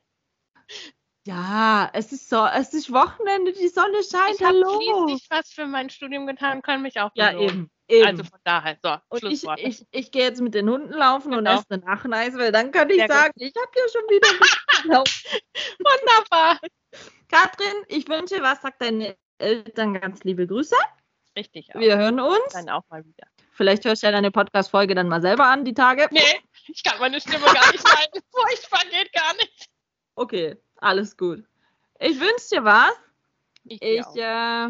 ja, es ist so, es ist Wochenende, die Sonne scheint, ich hallo. Ich habe schließlich was für mein Studium getan kann mich auch Ja, eben, eben. Also von daher, so, und ich, ich, ich gehe jetzt mit den Hunden laufen genau. und esse danach ein Eis, weil dann kann ich Sehr sagen, gut. ich habe ja schon wieder Wunderbar. Katrin, ich wünsche, was sagt deine Eltern ganz liebe Grüße. Richtig. Auch. Wir hören uns. Dann auch mal wieder. Vielleicht hörst du ja deine Podcast-Folge dann mal selber an, die Tage. Nee, ich kann meine Stimme gar nicht halten. Furchtbar geht gar nicht. Okay, alles gut. Ich wünsche dir was. Ich, ich äh,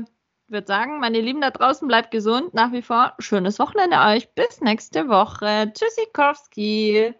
würde sagen, meine Lieben da draußen, bleibt gesund. Nach wie vor schönes Wochenende euch. Bis nächste Woche. Tschüssikowski.